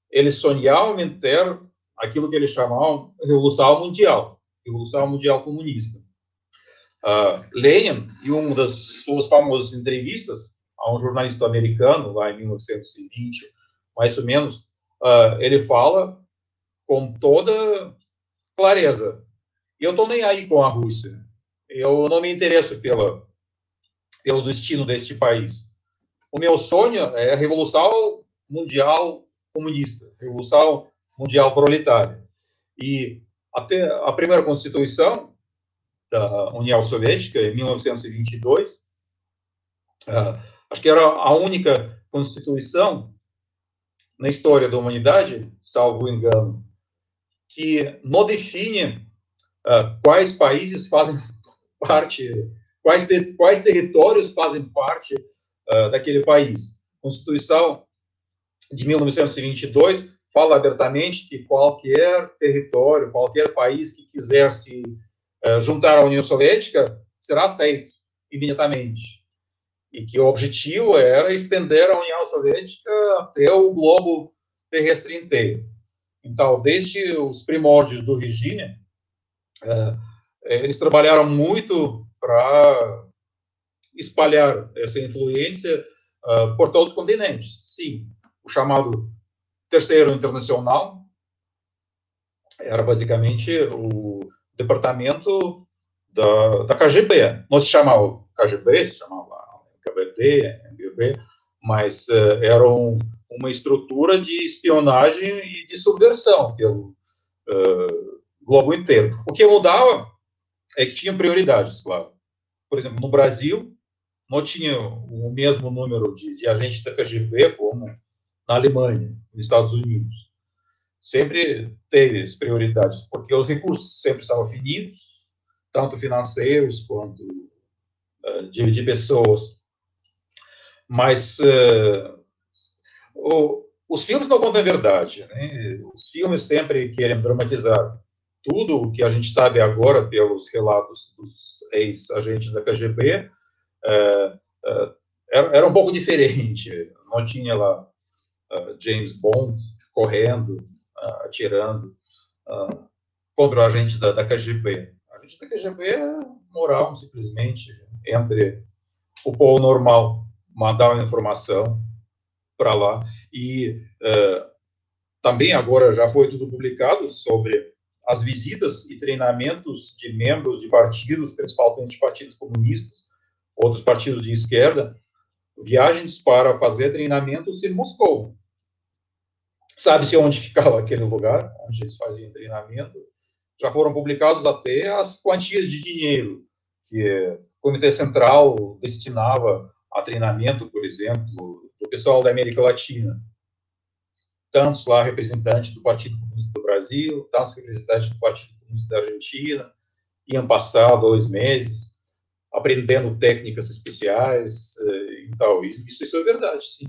Eles sonhavam em ter aquilo que eles chamavam Revolução Mundial, Revolução Mundial Comunista. Uh, Lenin, em uma das suas famosas entrevistas a um jornalista americano, lá em 1920, mais ou menos, uh, ele fala com toda clareza. Eu estou nem aí com a Rússia. Eu não me interesso pela, pelo destino deste país. O meu sonho é a Revolução Mundial Comunista, Revolução Mundial Proletária. E até a primeira Constituição da União Soviética, em 1922, uh, acho que era a única Constituição na história da humanidade, salvo engano, que não define uh, quais países fazem parte, quais, quais territórios fazem parte uh, daquele país. Constituição de 1922 fala abertamente que qualquer território, qualquer país que quiser se uh, juntar à União Soviética será aceito imediatamente. E que o objetivo era estender a União Soviética até o globo terrestre inteiro. Então, desde os primórdios do regime, uh, eles trabalharam muito para espalhar essa influência uh, por todos os continentes. Sim, o chamado Terceiro Internacional era basicamente o departamento da, da KGB. Não se chamava KGB, se chamava KBD, MGB, mas uh, era um, uma estrutura de espionagem e de subversão pelo uh, globo inteiro. O que mudava é que tinha prioridades, claro. Por exemplo, no Brasil, não tinha o mesmo número de, de agentes da KGB como na Alemanha, nos Estados Unidos. Sempre teve as prioridades, porque os recursos sempre estavam finitos, tanto financeiros quanto uh, de, de, pessoas. Mas uh, o, os filmes não contam a verdade. Né? Os filmes sempre querem dramatizar tudo o que a gente sabe agora pelos relatos dos ex-agentes da KGB. Uh, era, era um pouco diferente. Não tinha lá James Bond correndo, atirando contra o agente da, da KGB. A agente da KGB moral, simplesmente, entre o povo normal, mandar uma informação para lá. E também agora já foi tudo publicado sobre as visitas e treinamentos de membros de partidos, principalmente partidos comunistas, outros partidos de esquerda, viagens para fazer treinamentos em Moscou. Sabe-se onde ficava aquele lugar, onde eles faziam treinamento. Já foram publicados até as quantias de dinheiro que o Comitê Central destinava a treinamento, por exemplo, do pessoal da América Latina. Tantos lá representantes do Partido Comunista do Brasil, tantos representantes do Partido Comunista da Argentina, iam passar dois meses aprendendo técnicas especiais eh, e tal. Isso, isso é verdade, sim.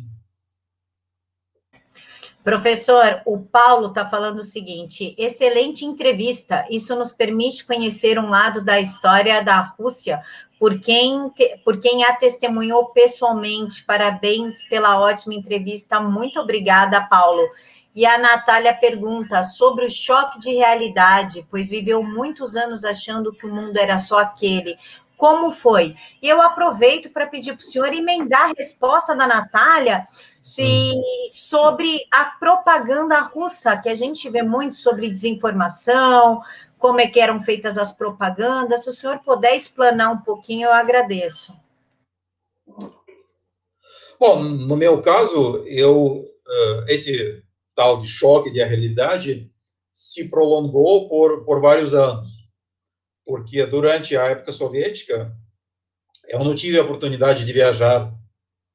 Professor, o Paulo está falando o seguinte: excelente entrevista. Isso nos permite conhecer um lado da história da Rússia por quem, por quem a testemunhou pessoalmente. Parabéns pela ótima entrevista. Muito obrigada, Paulo. E a Natália pergunta sobre o choque de realidade, pois viveu muitos anos achando que o mundo era só aquele como foi. E eu aproveito para pedir para o senhor emendar a resposta da Natália se, sobre a propaganda russa, que a gente vê muito sobre desinformação, como é que eram feitas as propagandas. Se o senhor puder explanar um pouquinho, eu agradeço. Bom, no meu caso, eu esse tal de choque de realidade se prolongou por, por vários anos porque durante a época soviética eu não tive a oportunidade de viajar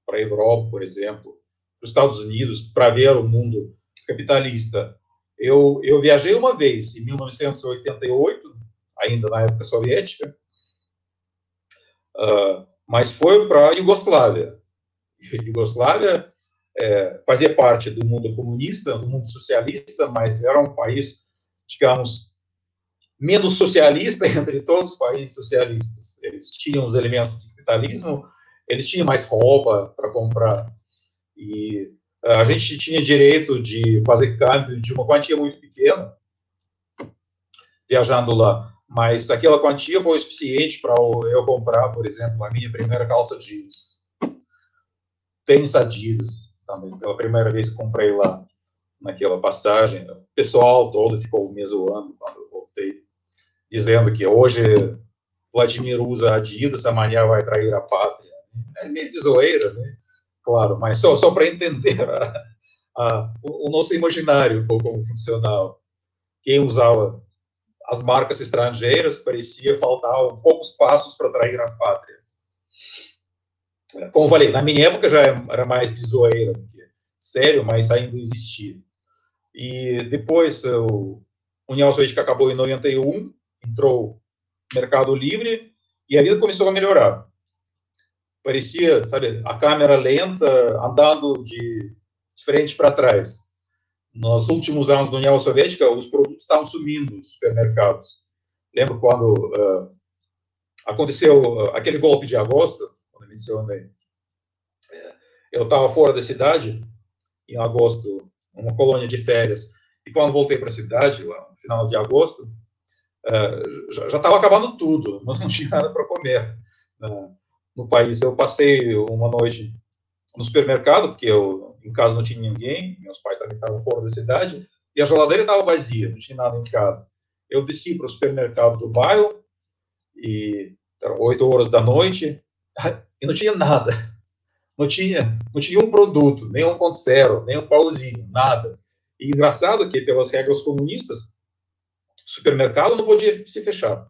para a Europa, por exemplo, para os Estados Unidos, para ver o mundo capitalista. Eu, eu viajei uma vez, em 1988, ainda na época soviética, uh, mas foi para a Iugoslávia. Iugoslávia é, fazia parte do mundo comunista, do mundo socialista, mas era um país, digamos, menos socialista entre todos os países socialistas. Eles tinham os elementos de capitalismo, eles tinham mais roupa para comprar e a gente tinha direito de fazer câmbio de uma quantia muito pequena viajando lá, mas aquela quantia foi suficiente para eu comprar, por exemplo, a minha primeira calça jeans. Tênis Adidas, também, pela primeira vez que comprei lá naquela passagem. O pessoal todo ficou me zoando quando eu voltei, dizendo que hoje Vladimir usa Adidas, amanhã vai trair a pátria. É meio de zoeira, né? Claro, mas só, só para entender a, a, o, o, nosso imaginário como funcional. Quem usava as marcas estrangeiras parecia faltar poucos passos para trair a pátria. Como falei, na minha época já era mais de zoeira, sério, mas ainda existia. E depois, o União Soviética acabou em 91, entrou Mercado Livre e a vida começou a melhorar. Parecia, sabe, a câmera lenta andando de frente para trás. Nos últimos anos da União Soviética, os produtos estavam sumindo dos supermercados. Lembro quando uh, aconteceu uh, aquele golpe de agosto, quando eu mencionei. É, eu estava fora da cidade em agosto uma colônia de férias. E quando voltei para a cidade, lá no final de agosto, uh, já estava acabando tudo, mas não tinha nada para comer uh, no país. Eu passei uma noite no supermercado, porque eu, em casa não tinha ninguém, meus pais também estavam fora da cidade, e a geladeira estava vazia, não tinha nada em casa. Eu desci para o supermercado do bairro, e eram oito horas da noite, e não tinha nada não tinha, não tinha um produto, nem um conservo, nem um pauzinho, nada. E engraçado que, pelas regras comunistas, supermercado não podia se fechar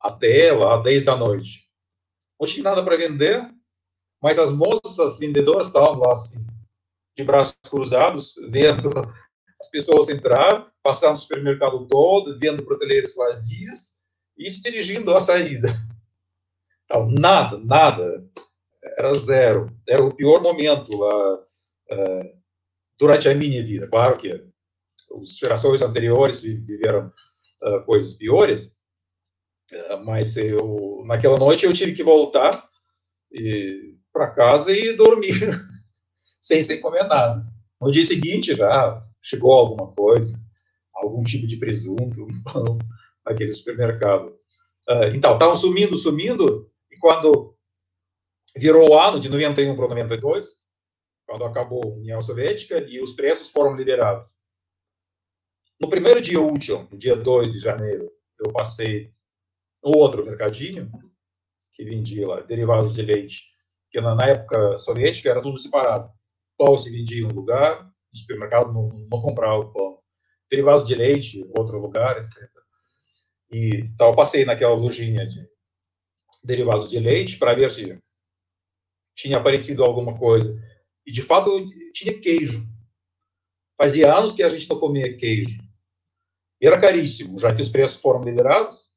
até lá, 10 da noite. Não tinha nada para vender, mas as moças, as vendedoras estavam lá assim, de braços cruzados, vendo as pessoas entrar, passar no supermercado todo, vendo prateleiras vazias e se dirigindo à saída. Então, nada, nada era zero. Era o pior momento lá, uh, durante a minha vida. Claro que as gerações anteriores viveram uh, coisas piores, mas eu, naquela noite eu tive que voltar para casa e dormir, sem, sem comer nada. No dia seguinte já chegou alguma coisa, algum tipo de presunto, naquele supermercado. então, estavam sumindo, sumindo, e quando virou o ano de 91 para 92, quando acabou a União Soviética, e os preços foram liberados. No primeiro dia útil, no dia 2 de janeiro, eu passei outro mercadinho, que vendia lá derivados de leite, que na, na época soviética era tudo separado. Pão se vendia em um lugar, no supermercado não, não comprava o pão. Derivados de leite, outro lugar, etc. E então, eu passei naquela lojinha de derivados de leite para ver se tinha aparecido alguma coisa. E, de fato, tinha queijo. Fazia anos que a gente não comia queijo. E era caríssimo, já que os preços foram liberados.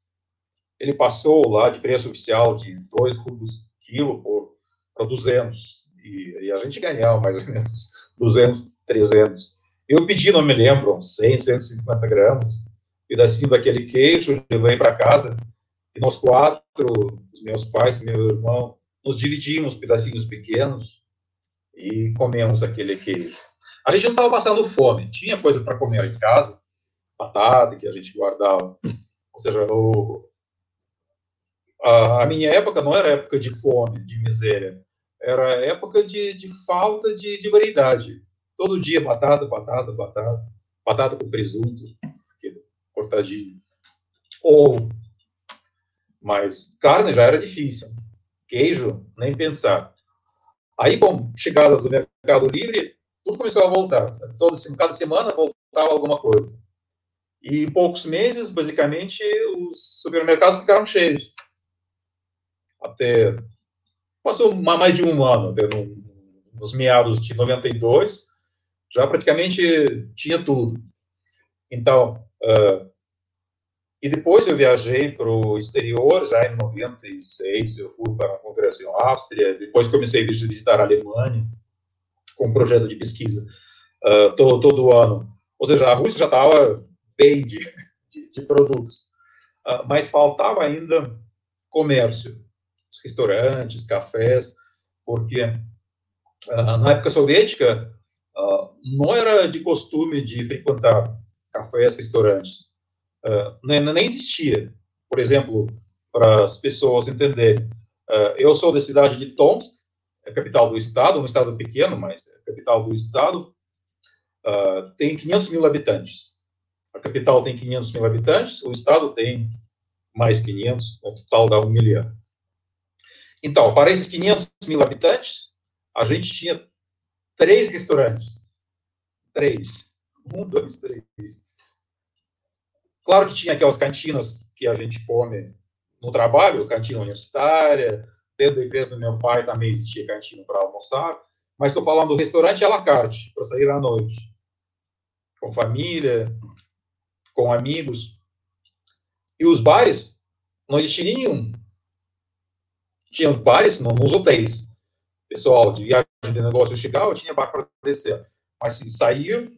Ele passou lá de preço oficial de 2 rublos quilo por, para 200. E, e, a gente ganhava mais ou menos 200, 300. Eu pedi, não me lembro, 100, 150 gramas. Pedacinho daquele queijo, levei para casa. E nós quatro, meus pais, meu irmão, nos dividimos pedacinhos pequenos e comemos aquele queijo. A gente não estava passando fome, tinha coisa para comer em casa, batata que a gente guardava. Ou seja, o, a, a, minha época não era época de fome, de miséria, era época de, de falta de, de variedade. Todo dia batata, batata, batata, batata com presunto, cortadinho. Ou, mas carne já era difícil queijo, nem pensar. Aí, com a chegada do Mercado Livre, tudo começou a voltar. Todo, cada semana voltava alguma coisa. E em poucos meses, basicamente, os supermercados ficaram cheios. Até. Passou mais de um ano, nos meados de 92, já praticamente tinha tudo. Então, uh, e depois eu viajei para o exterior, já em 96, eu fui para uma congresso em Áustria, depois comecei a visitar a Alemanha, com um projeto de pesquisa uh, todo, todo ano. Ou seja, a Rússia já estava bem de, de, de, produtos. uh, mas faltava ainda comércio, restaurantes, cafés, porque uh, na época soviética não era de costume de frequentar cafés, restaurantes, nem, nem existia. Por exemplo, para as pessoas entenderem, eu sou da cidade de Tomsk, é capital do estado, um estado pequeno, mas é capital do estado, tem 500 mil habitantes a capital tem 500 mil habitantes, o estado tem mais 500, o total dá um milhão. Então, para esses 500 mil habitantes, a gente tinha três restaurantes. Três. Um, dois, três. Claro que tinha aquelas cantinas que a gente come no trabalho, cantina universitária, dentro da empresa do meu pai também existia cantina para almoçar, mas estou falando do restaurante à la carte, para sair à noite, com família, com amigos. E os bares, não existia nenhum. Tinha bares no, nos hotéis. Pessoal de viagem de negócio chegava, tinha bar para descer. Mas sair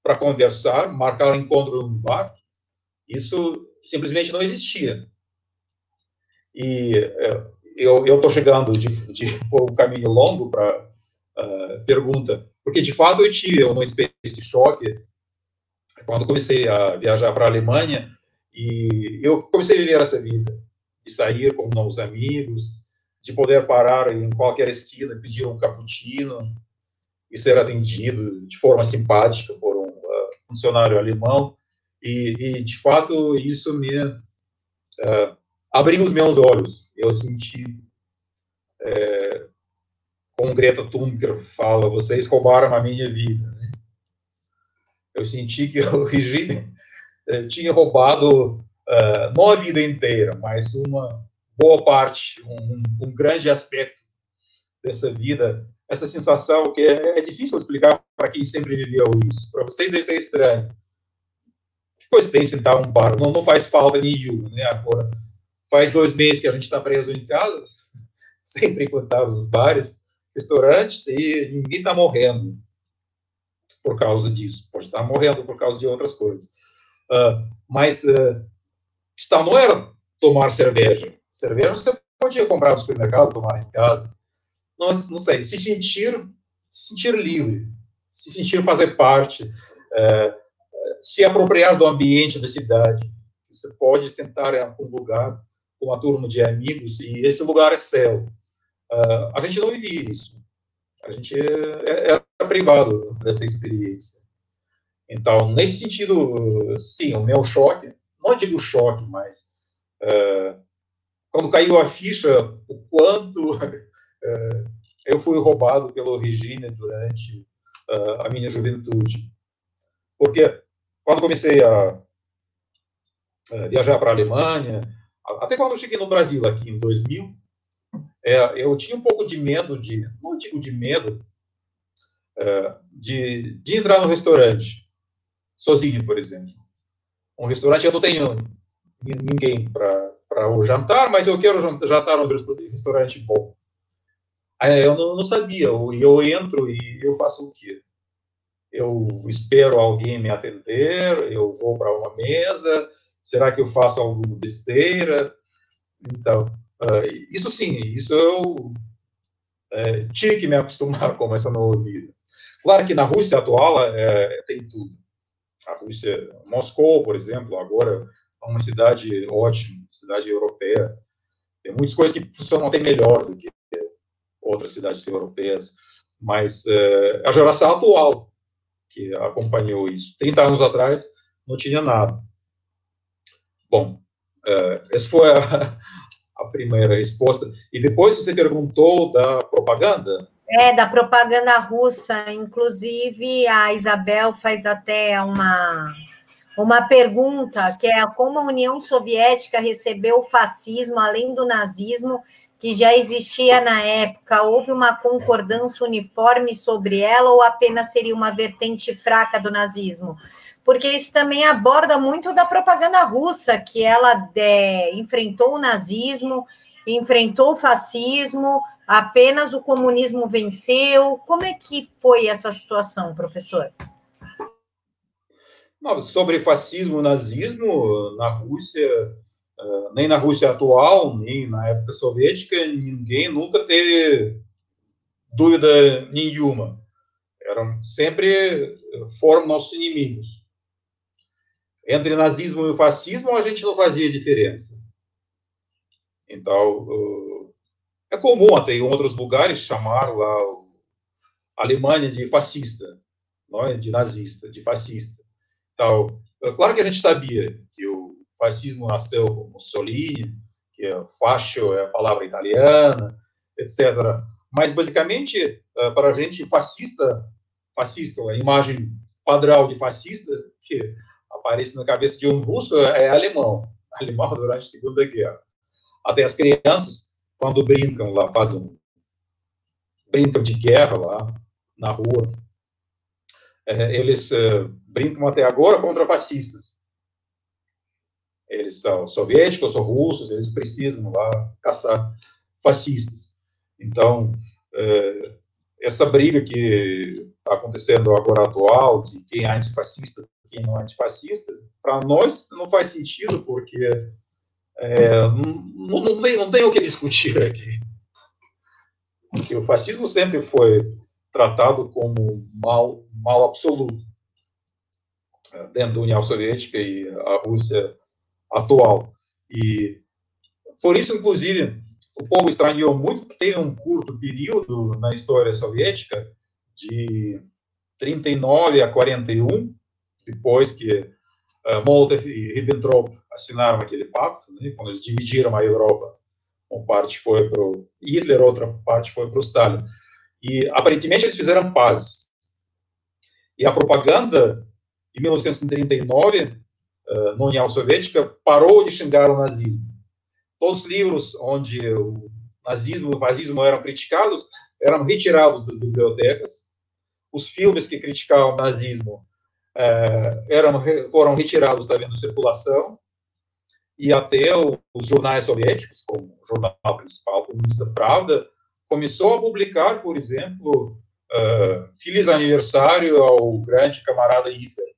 para conversar, marcar um encontro no bar, isso simplesmente não existia. E é, eu estou chegando de, de, por um caminho longo para uh, é, pergunta, porque de fato eu tive uma espécie de choque quando comecei a viajar para a Alemanha, e eu comecei a viver essa vida, de sair com novos amigos, de poder parar em qualquer esquina, pedir um cappuccino e ser atendido de forma simpática por um uh, funcionário alemão. E, e, de fato, isso me uh, abriu os meus olhos. Eu senti, é, como Greta Thunberg fala, vocês roubaram a minha vida. Né? Eu senti que o regime eh, tinha roubado uh, não a vida inteira, mas uma boa parte, um, um grande aspecto dessa vida. Essa sensação que é, é difícil explicar para quem sempre viveu isso. Para vocês deve ser estranho. Que tem sentar um bar? Não, não faz falta nenhuma, né? Agora, faz dois meses que a gente está preso em casa, sem frequentar os bares, restaurantes, e ninguém está morrendo por causa disso, pode estar morrendo por causa de outras coisas. Uh, mas uh, questão não era tomar cerveja. Cerveja você podia comprar no supermercado, tomar em casa. Não, não sei, se sentir, se sentir livre, se sentir fazer parte, uh, se apropriar do ambiente da cidade. Você pode sentar em algum lugar com uma turma de amigos e esse lugar é seu. Uh, a gente não vivia isso. A gente é, é privado dessa experiência. Então, nesse sentido, sim, o meu choque, não digo choque, mas é, quando caiu a ficha, o quanto é, eu fui roubado pelo regime durante é, a minha juventude. Porque quando comecei a, a viajar para a Alemanha, até quando eu cheguei no Brasil, aqui em 2000, é, eu tinha um pouco de medo de, não digo de medo, é, de, de entrar no restaurante, sozinho, por exemplo. Um restaurante, eu não tenho ninguém para o jantar, mas eu quero jantar num restaurante bom. Aí eu não, não sabia, eu, eu entro e eu faço o quê? Eu espero alguém me atender, eu vou para uma mesa, será que eu faço alguma besteira? Então, uh, isso sim, isso eu uh, tive que me acostumar com essa nova vida. Claro que na Rússia atual é, tem tudo. A Rússia, Moscou, por exemplo, agora é uma cidade ótima, cidade europeia. Tem muitas coisas que funcionam até melhor do que outras cidades europeias, mas é, a geração atual que acompanhou isso, 30 anos atrás, não tinha nada. Bom, é, essa foi a, a primeira resposta. E depois você perguntou da propaganda. É, da propaganda russa. Inclusive, a Isabel faz até uma, uma pergunta, que é como a União Soviética recebeu o fascismo, além do nazismo, que já existia na época. Houve uma concordância uniforme sobre ela ou apenas seria uma vertente fraca do nazismo? Porque isso também aborda muito da propaganda russa, que ela é, enfrentou o nazismo, enfrentou o fascismo, Apenas o comunismo venceu? Como é que foi essa situação, professor? Não, sobre fascismo nazismo, na Rússia, uh, nem na Rússia atual, nem na época soviética, ninguém nunca teve dúvida nenhuma. Eram sempre, foram nossos inimigos. Entre nazismo e fascismo, a gente não fazia diferença. Então, é comum até em outros lugares chamar lá a Alemanha de fascista, não é? de nazista, de fascista. Então, é claro que a gente sabia que o fascismo nasceu com Mussolini, que é fascio é a palavra italiana, etc. Mas, basicamente, é, para a gente, fascista, fascista, a imagem padrão de fascista que aparece na cabeça de um russo é alemão, alemão durante a Segunda Guerra. Até as crianças, quando brincam lá, fazem brincam de guerra lá na rua, é, eles é, brincam até agora contra fascistas. Eles são soviéticos ou russos, eles precisam lá caçar fascistas. Então, é, essa briga que está acontecendo agora atual, de quem é antifascista quem não é antifascista, para nós não faz sentido, porque é, não, não, tem, não tem o que discutir aqui. Porque o fascismo sempre foi tratado como mal, mal absoluto é, dentro da União Soviética e a Rússia atual. E por isso, inclusive, o povo estranhou muito que tem um curto período na história soviética de 39 a 41, depois que uh, Molotov e Ribbentrop assinaram aquele pacto, né, quando eles dividiram a Europa, uma parte foi para o Hitler, outra parte foi para o Stalin. E aparentemente eles fizeram paz. E a propaganda, em 1939, uh, na União Soviética, parou de xingar o nazismo. Todos os livros onde o nazismo e o fascismo eram criticados eram retirados das bibliotecas. Os filmes que criticavam o nazismo uh, eram, foram retirados da venda circulação. E até os jornais soviéticos, como o jornal principal, Comunista Pravda, começou a publicar, por exemplo, uh, Feliz Aniversário ao grande camarada Hitler.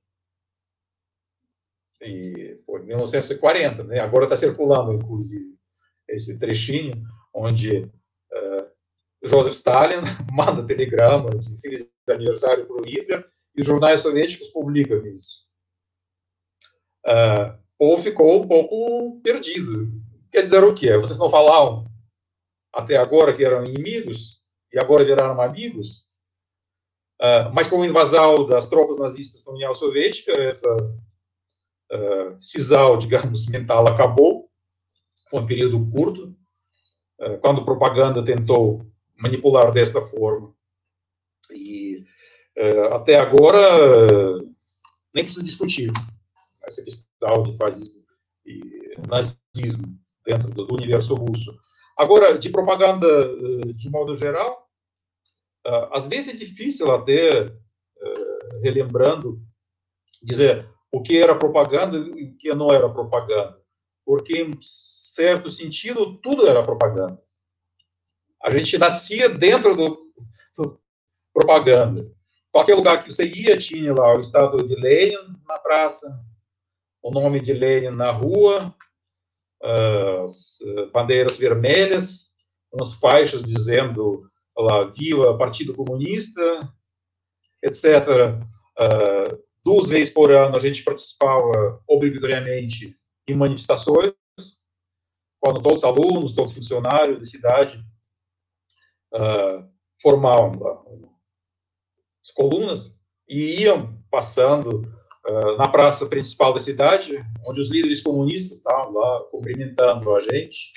E foi em 1940, né? agora está circulando, inclusive, esse trechinho, onde uh, Joseph Stalin manda telegrama de Feliz Aniversário para o Hitler e os jornais soviéticos publicam isso. Uh, o povo ficou um pouco perdido. Quer dizer o quê? Vocês não falavam até agora que eram inimigos e agora viraram amigos. Uh, mas com a invasão das tropas nazistas na União Soviética, essa uh, cisal, digamos, mental acabou. Foi um período curto, uh, quando a propaganda tentou manipular desta forma. E uh, até agora nem precisa discutir essa questão de fascismo e nazismo dentro do, universo russo. Agora, de propaganda eh, de modo geral, eh, às vezes é difícil até, eh, relembrando, dizer o que era propaganda e o que não era propaganda. Porque, em certo sentido, tudo era propaganda. A gente nascia dentro do, do propaganda. Qualquer lugar que você ia tinha lá o estátua de Lenin na praça, o nome de Lenin na rua, as eh, bandeiras vermelhas, umas faixas dizendo lá, viva Partido Comunista, etc. Uh, duas vezes por ano a gente participava obrigatoriamente em manifestações, quando todos os alunos, todos os funcionários da cidade uh, formavam as colunas e iam passando uh, na praça principal da cidade, onde os líderes comunistas estavam lá cumprimentando a gente,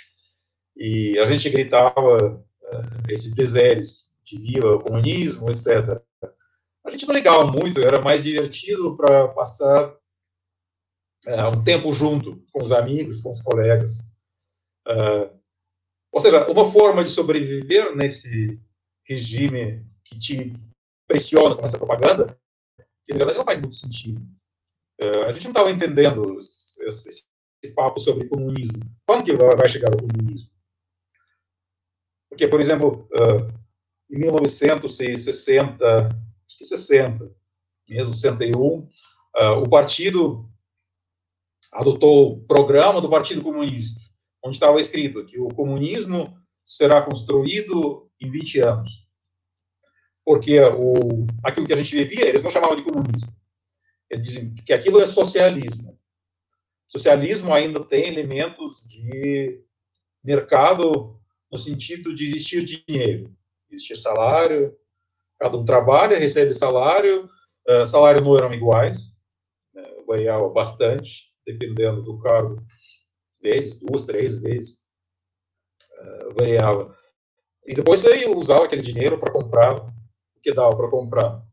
e a gente gritava uh, esses desejos de viva o comunismo, etc. A gente não ligava muito, era mais divertido para passar uh, um tempo junto com os amigos, com os colegas. ou seja, uma forma de sobreviver nesse regime que te pressiona com essa propaganda, que na verdade não faz muito sentido. Uh, a gente não estava entendendo esse, esse, papo sobre comunismo. Quando que vai chegar o comunismo? Porque, por exemplo, uh, em 1960, acho que 60, mesmo 61, uh, uh, o partido adotou o programa do Partido Comunista, onde estava escrito que o comunismo será construído em 20 anos. Porque o, aquilo que a gente vivia, eles não chamavam de comunismo. Que aquilo é socialismo. Socialismo ainda tem elementos de mercado no sentido de existir dinheiro, existir salário, cada um trabalha, recebe salário, uh, salário não eram iguais, né, variava bastante, dependendo do cargo, vezes, duas, três vezes, uh, variava. E depois você usava aquele dinheiro para comprar o que dava para comprar.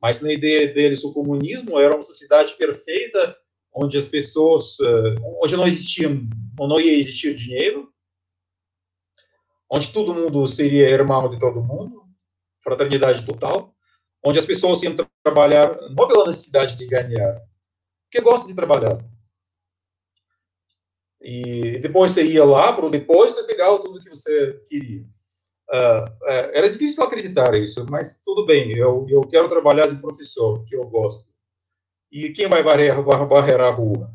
Mas na ideia deles, o comunismo era uma sociedade perfeita, onde as pessoas, uh, onde não existia, não ia existir dinheiro, onde todo mundo seria irmão de todo mundo, fraternidade total, onde as pessoas iam trabalhar não pela necessidade de ganhar, porque gosta de trabalhar. E depois você ia lá para o depósito e tudo que você queria. Uh, era difícil acreditar isso, mas tudo bem, eu, eu quero trabalhar de professor, que eu gosto. E quem vai varrer a rua?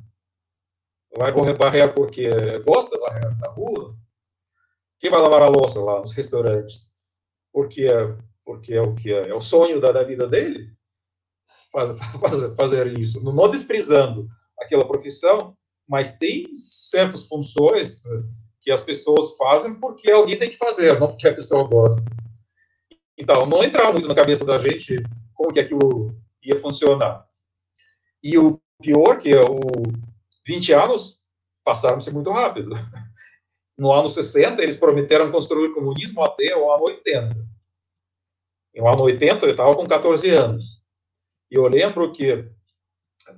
Vai varrer porque gosta de varrer a rua? Quem vai lavar a louça lá nos restaurantes? Porque, porque é o que é, é o sonho da, da vida dele? Faz, faz, fazer isso, não desprezando aquela profissão, mas tem certas funções que as pessoas fazem porque alguém tem que fazer, não porque a pessoa gosta. Então, não entrava muito na cabeça da gente como que aquilo ia funcionar. E o pior que é o 20 anos passaram-se muito rápido. No ano 60, eles prometeram construir o comunismo até o ano 80. No ano 80, eu estava com 14 anos. E eu lembro que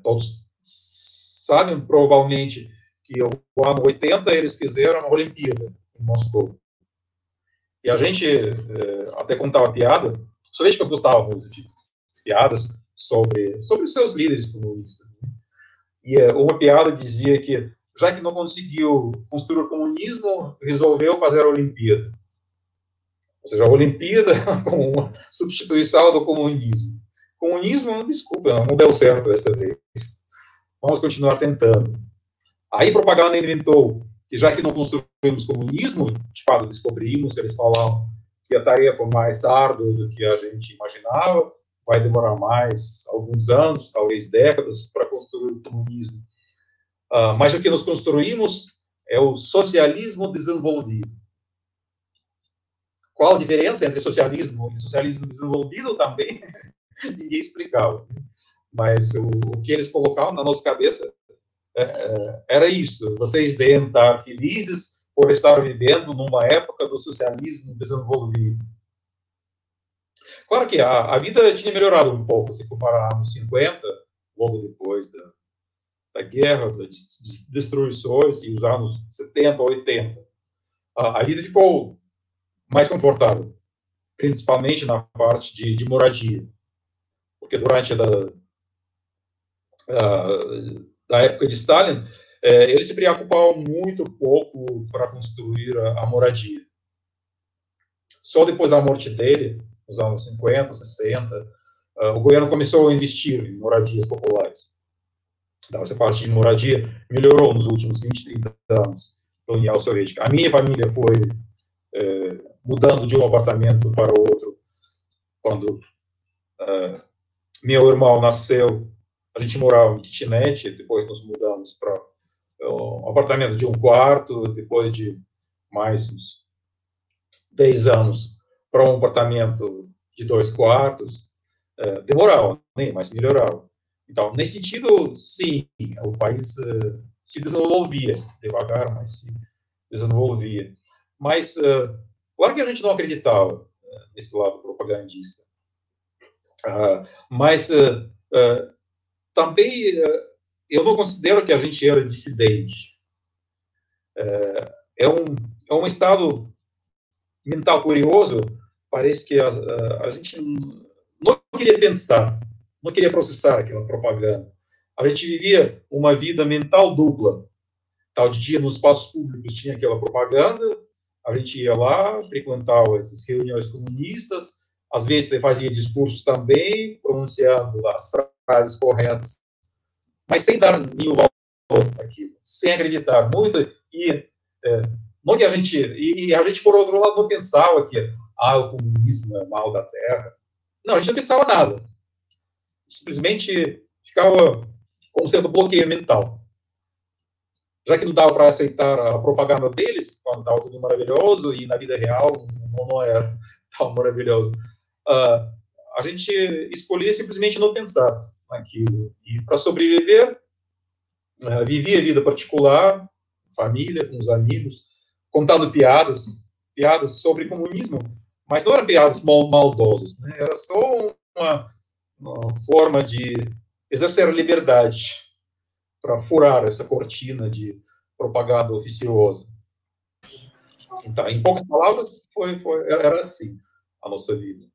todos sabem provavelmente que o ano 80 eles fizeram a Olimpíada em Moscou. E a gente é, até contava piada, soviéticos gostavam de piadas sobre, sobre os seus líderes comunistas. Né? E é, uma piada dizia que, já que não conseguiu construir o comunismo, resolveu fazer a Olimpíada. Ou seja, a Olimpíada como uma substituição do comunismo. Comunismo, desculpa, não deu certo dessa vez. Vamos continuar tentando. Aí propaganda inventou que já que não construímos comunismo, de fato descobrimos, eles falavam que a tarefa mais árdua do que a gente imaginava, vai demorar mais alguns anos, talvez décadas, para construir o comunismo. Uh, mas o que nós construímos é o socialismo desenvolvido. Qual a diferença entre socialismo e socialismo desenvolvido também? Ninguém explicava. Mas o, o que eles colocavam na nossa cabeça era isso. Vocês devem estar felizes por estar vivendo numa época do socialismo desenvolvido. Claro que a, a vida tinha melhorado um pouco, se comparar anos 50, logo depois da, da guerra, das destruições, e os anos 70, 80. A, a vida ficou mais confortável, principalmente na parte de, de moradia. Porque durante a, a da época de Stalin, é, ele se preocupava muito pouco para construir a, a, moradia. Só depois da morte dele, nos anos 50, 60, uh, o governo começou a investir em moradias populares. Então, essa parte de moradia melhorou nos últimos 20, 30 anos da União Soviética. A minha família foi é, mudando de um apartamento para outro quando uh, meu irmão nasceu a gente morava em kitnet, depois nos mudamos para um apartamento de um quarto, depois de mais uns 10 anos para um apartamento de dois quartos. É, demorava, né, mas melhorava. Então, nesse sentido, sim, o país uh, se desenvolvia, devagar, mas se desenvolvia. Mas, uh, claro que a gente não acreditava uh, nesse lado propagandista. Uh, mas também eh, eu não considero que a gente era dissidente. É, é um, é um estado mental curioso. Parece que a, a, a gente não queria pensar, não queria processar aquela propaganda. A gente vivia uma vida mental dupla. Tal de dia, nos espaços públicos, tinha aquela propaganda, a gente ia lá, frequentava essas reuniões comunistas, às vezes fazia discursos também, pronunciando as frases corretas. Mas sem dar nenhum valor aquilo, sem acreditar muito e é, que a gente e, e, a gente por outro lado não pensava que ah o comunismo é mal da terra, não a gente não pensava nada, simplesmente ficava como sendo bloqueio mental. Já que não dava para aceitar a propaganda deles, quando estava tudo maravilhoso, e na vida real não, não era tão maravilhoso, uh, a gente escolhia simplesmente não pensar naquilo. E para sobreviver, uh, vivia a vida particular, família, com os amigos, contando piadas, piadas sobre comunismo, mas não eram piadas mal, maldosas, né? era só uma, uma forma de exercer a liberdade para furar essa cortina de propaganda oficiosa. Então, em poucas palavras, foi, foi, era assim a nossa vida.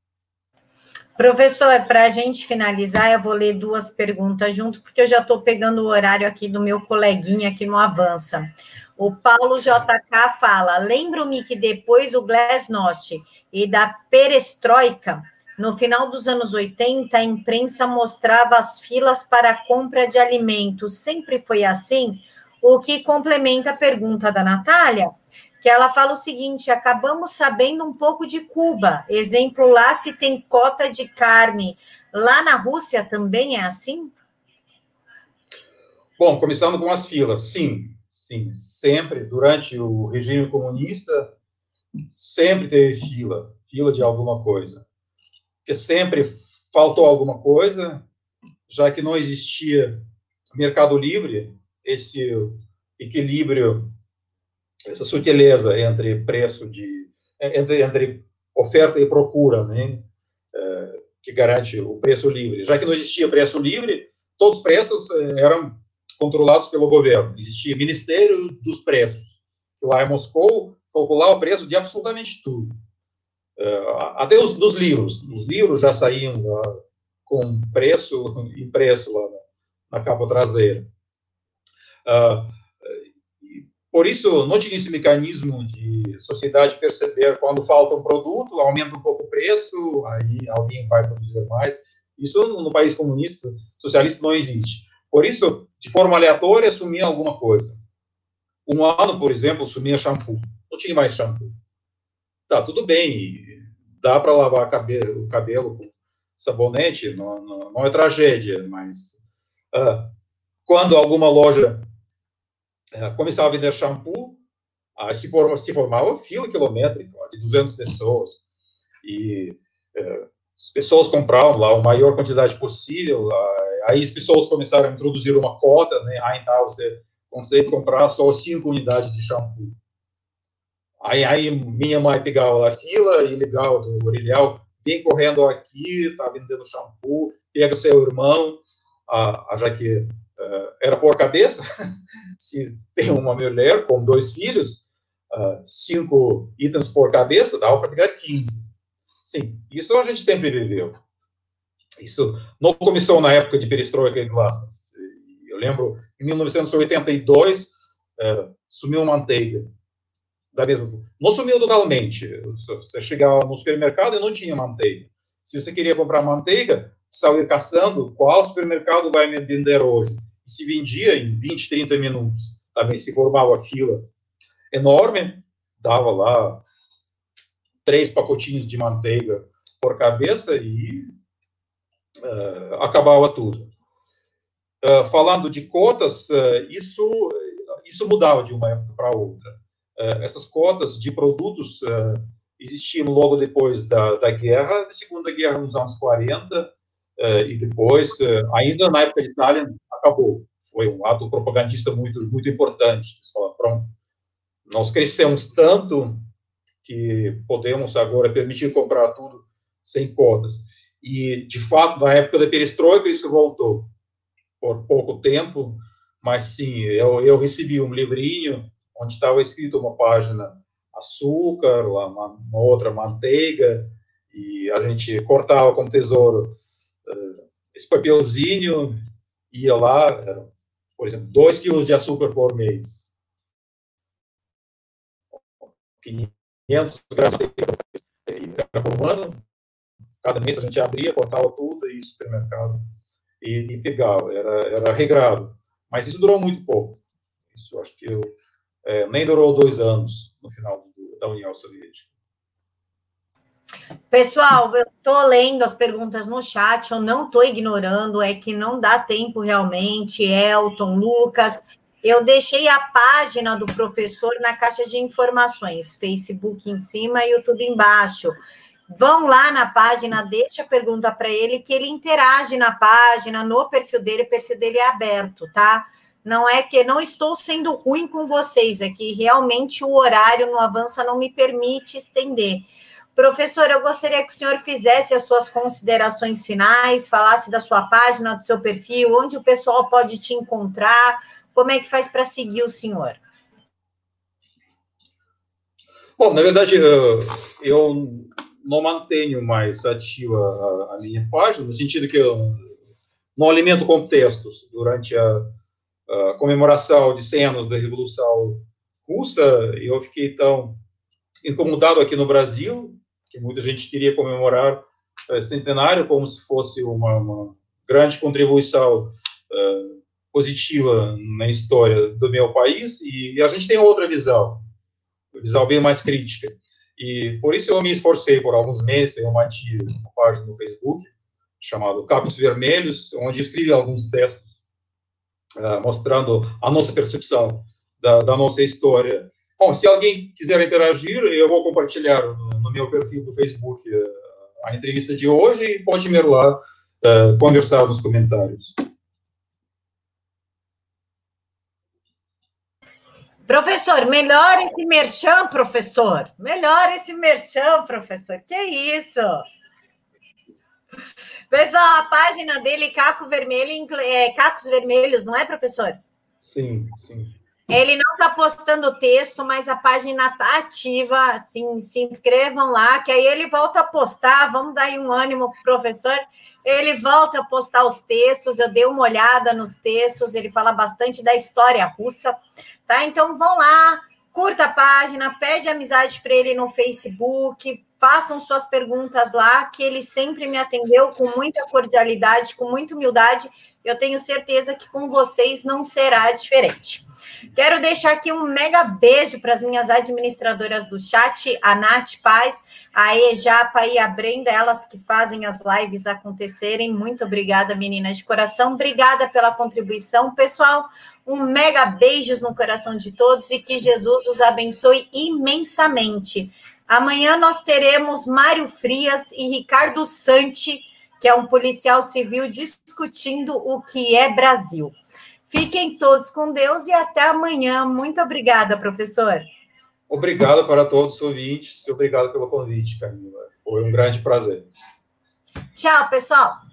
Professor, para a gente finalizar, eu vou ler duas perguntas junto, porque eu já estou pegando o horário aqui do meu coleguinha aqui no Avança. O Paulo JK fala: lembro-me que depois do Glasnost e da perestroika, no final dos anos 80, a imprensa mostrava as filas para a compra de alimentos. Sempre foi assim? O que complementa a pergunta da Natália, que ela fala o seguinte: acabamos sabendo um pouco de Cuba. Exemplo, lá se tem cota de carne. Lá na Rússia também é assim? Bom, começando com as filas, sim, sim, sempre durante o regime comunista sempre teve fila, fila de alguma coisa porque sempre faltou alguma coisa, já que não existia mercado livre, esse equilíbrio, essa sutileza entre preço de entre, entre oferta e procura, né, é, que garante o preço livre. Já que não existia preço livre, todos os preços é, eram controlados pelo governo. Existia Ministério dos Preços, lá em Moscou calculava o preço de absolutamente tudo. Até os dos livros. Os livros já saíam uh, com preço impresso lá na, na capa traseira. Uh, por isso, não tinha esse mecanismo de sociedade perceber quando falta um produto, aumenta um pouco o preço, aí alguém vai produzir mais. Isso no país comunista, socialista, não existe. Por isso, de forma aleatória, sumia alguma coisa. Um ano, por exemplo, sumia shampoo. Não tinha mais shampoo. Tá, tudo bem, dá para lavar o cabelo com sabonete, não, não, não é tragédia, mas uh, quando alguma loja uh, começava a vender shampoo, uh, se, for, se formava fila quilométrica de 200 pessoas, e uh, as pessoas compravam lá a maior quantidade possível, aí as pessoas começaram a introduzir uma cota, né, ah, então você consegue comprar só 5 unidades de shampoo. Aí, aí minha mãe pegava a fila ilegal do Orilhau, vem correndo aqui, tá vendendo shampoo, pega seu irmão, a, a já que uh, era por cabeça, se tem uma mulher com dois filhos, uh, cinco itens por cabeça, dá para pegar 15. Sim, isso a gente sempre viveu. Isso não começou na época de perestroika e glasnost. Eu lembro, em 1982, uh, sumiu manteiga da mesma Não sumiu totalmente. Você chegava no supermercado e não tinha manteiga. Se você queria comprar manteiga, sair caçando qual supermercado vai me vender hoje. Se vendia em 20, 30 minutos. Também se formava fila enorme, dava lá três pacotinhos de manteiga por cabeça e uh, acabava tudo. Uh, falando de cotas, uh, isso, isso mudava de uma época para outra. Essas cotas de produtos existiam logo depois da, da guerra, da Segunda Guerra nos anos 40, eh, e depois, ainda na época de Stalin, acabou. Foi um ato propagandista muito, muito importante. Falaram, pronto, nós crescemos tanto que podemos agora permitir comprar tudo sem cotas. E, de fato, na época da perestroika, isso voltou por pouco tempo, mas sim, eu, eu recebi um livrinho onde estava escrito uma página açúcar, uma, uma outra manteiga, e a gente cortava com tesouro uh, esse papelzinho, ia lá, era, por exemplo, 2 quilos de açúcar por mês. 500 gramas por ano. Cada mês a gente abria, cortava tudo e supermercado e, e pegava, era, era regrado. Mas isso durou muito pouco. Isso acho que eu, é, nem durou dois anos no final do, da União Soviética. Pessoal, eu estou lendo as perguntas no chat, eu não estou ignorando, é que não dá tempo realmente. Elton, Lucas, eu deixei a página do professor na caixa de informações, Facebook em cima e YouTube embaixo. Vão lá na página, deixa a pergunta para ele, que ele interage na página, no perfil dele, o perfil dele é aberto, tá? Não é que não estou sendo ruim com vocês, é que realmente o horário no Avança não me permite estender. Professor, eu gostaria que o senhor fizesse as suas considerações finais, falasse da sua página, do seu perfil, onde o pessoal pode te encontrar, como é que faz para seguir o senhor? Bom, na verdade, eu, não mantenho mais ativa a, minha página, no sentido que eu não alimento contextos durante a, a comemoração de 100 anos da Revolução Russa, eu fiquei tão incomodado aqui no Brasil, que muita gente queria comemorar uh, centenário como se fosse uma, uma grande contribuição uh, positiva na história do meu país, e, e a gente tem outra visão, visão bem mais crítica. E por isso eu me esforcei por alguns meses, eu mantive uma página no Facebook, chamado Capos Vermelhos, onde escrevi alguns textos uh, mostrando a nossa percepção da, da, nossa história. Bom, se alguém quiser interagir, eu vou compartilhar no, meu perfil do Facebook uh, a entrevista de hoje e pode ir lá uh, conversar nos comentários. Professor, melhor esse merchan, professor. Melhor esse merchan, professor. Que isso? Pessoal, a página dele, Caco Vermelho, é, Cacos Vermelhos, não é, professor? Sim, sim. Ele não está postando texto, mas a página está ativa. Assim, se inscrevam lá, que aí ele volta a postar. Vamos dar aí um ânimo para o professor. Ele volta a postar os textos. Eu dei uma olhada nos textos. Ele fala bastante da história russa tá? Então vão lá, curta a página, pede amizade para ele no Facebook, façam suas perguntas lá, que ele sempre me atendeu com muita cordialidade, com muita humildade. Eu tenho certeza que com vocês não será diferente. Quero deixar aqui um mega beijo para as minhas administradoras do chat, a Nath Paz, a Ejapa e a Brenda, elas que fazem as lives acontecerem. Muito obrigada, meninas de coração. Obrigada pela contribuição. Pessoal, um mega beijos no coração de todos e que Jesus os abençoe imensamente. Amanhã nós teremos Mário Frias e Ricardo Santi, que é um policial civil, discutindo o que é Brasil. Fiquem todos com Deus e até amanhã. Muito obrigada, professor. Obrigado para todos os ouvintes. Obrigado pelo convite, Camila. Foi um grande prazer. Tchau, pessoal.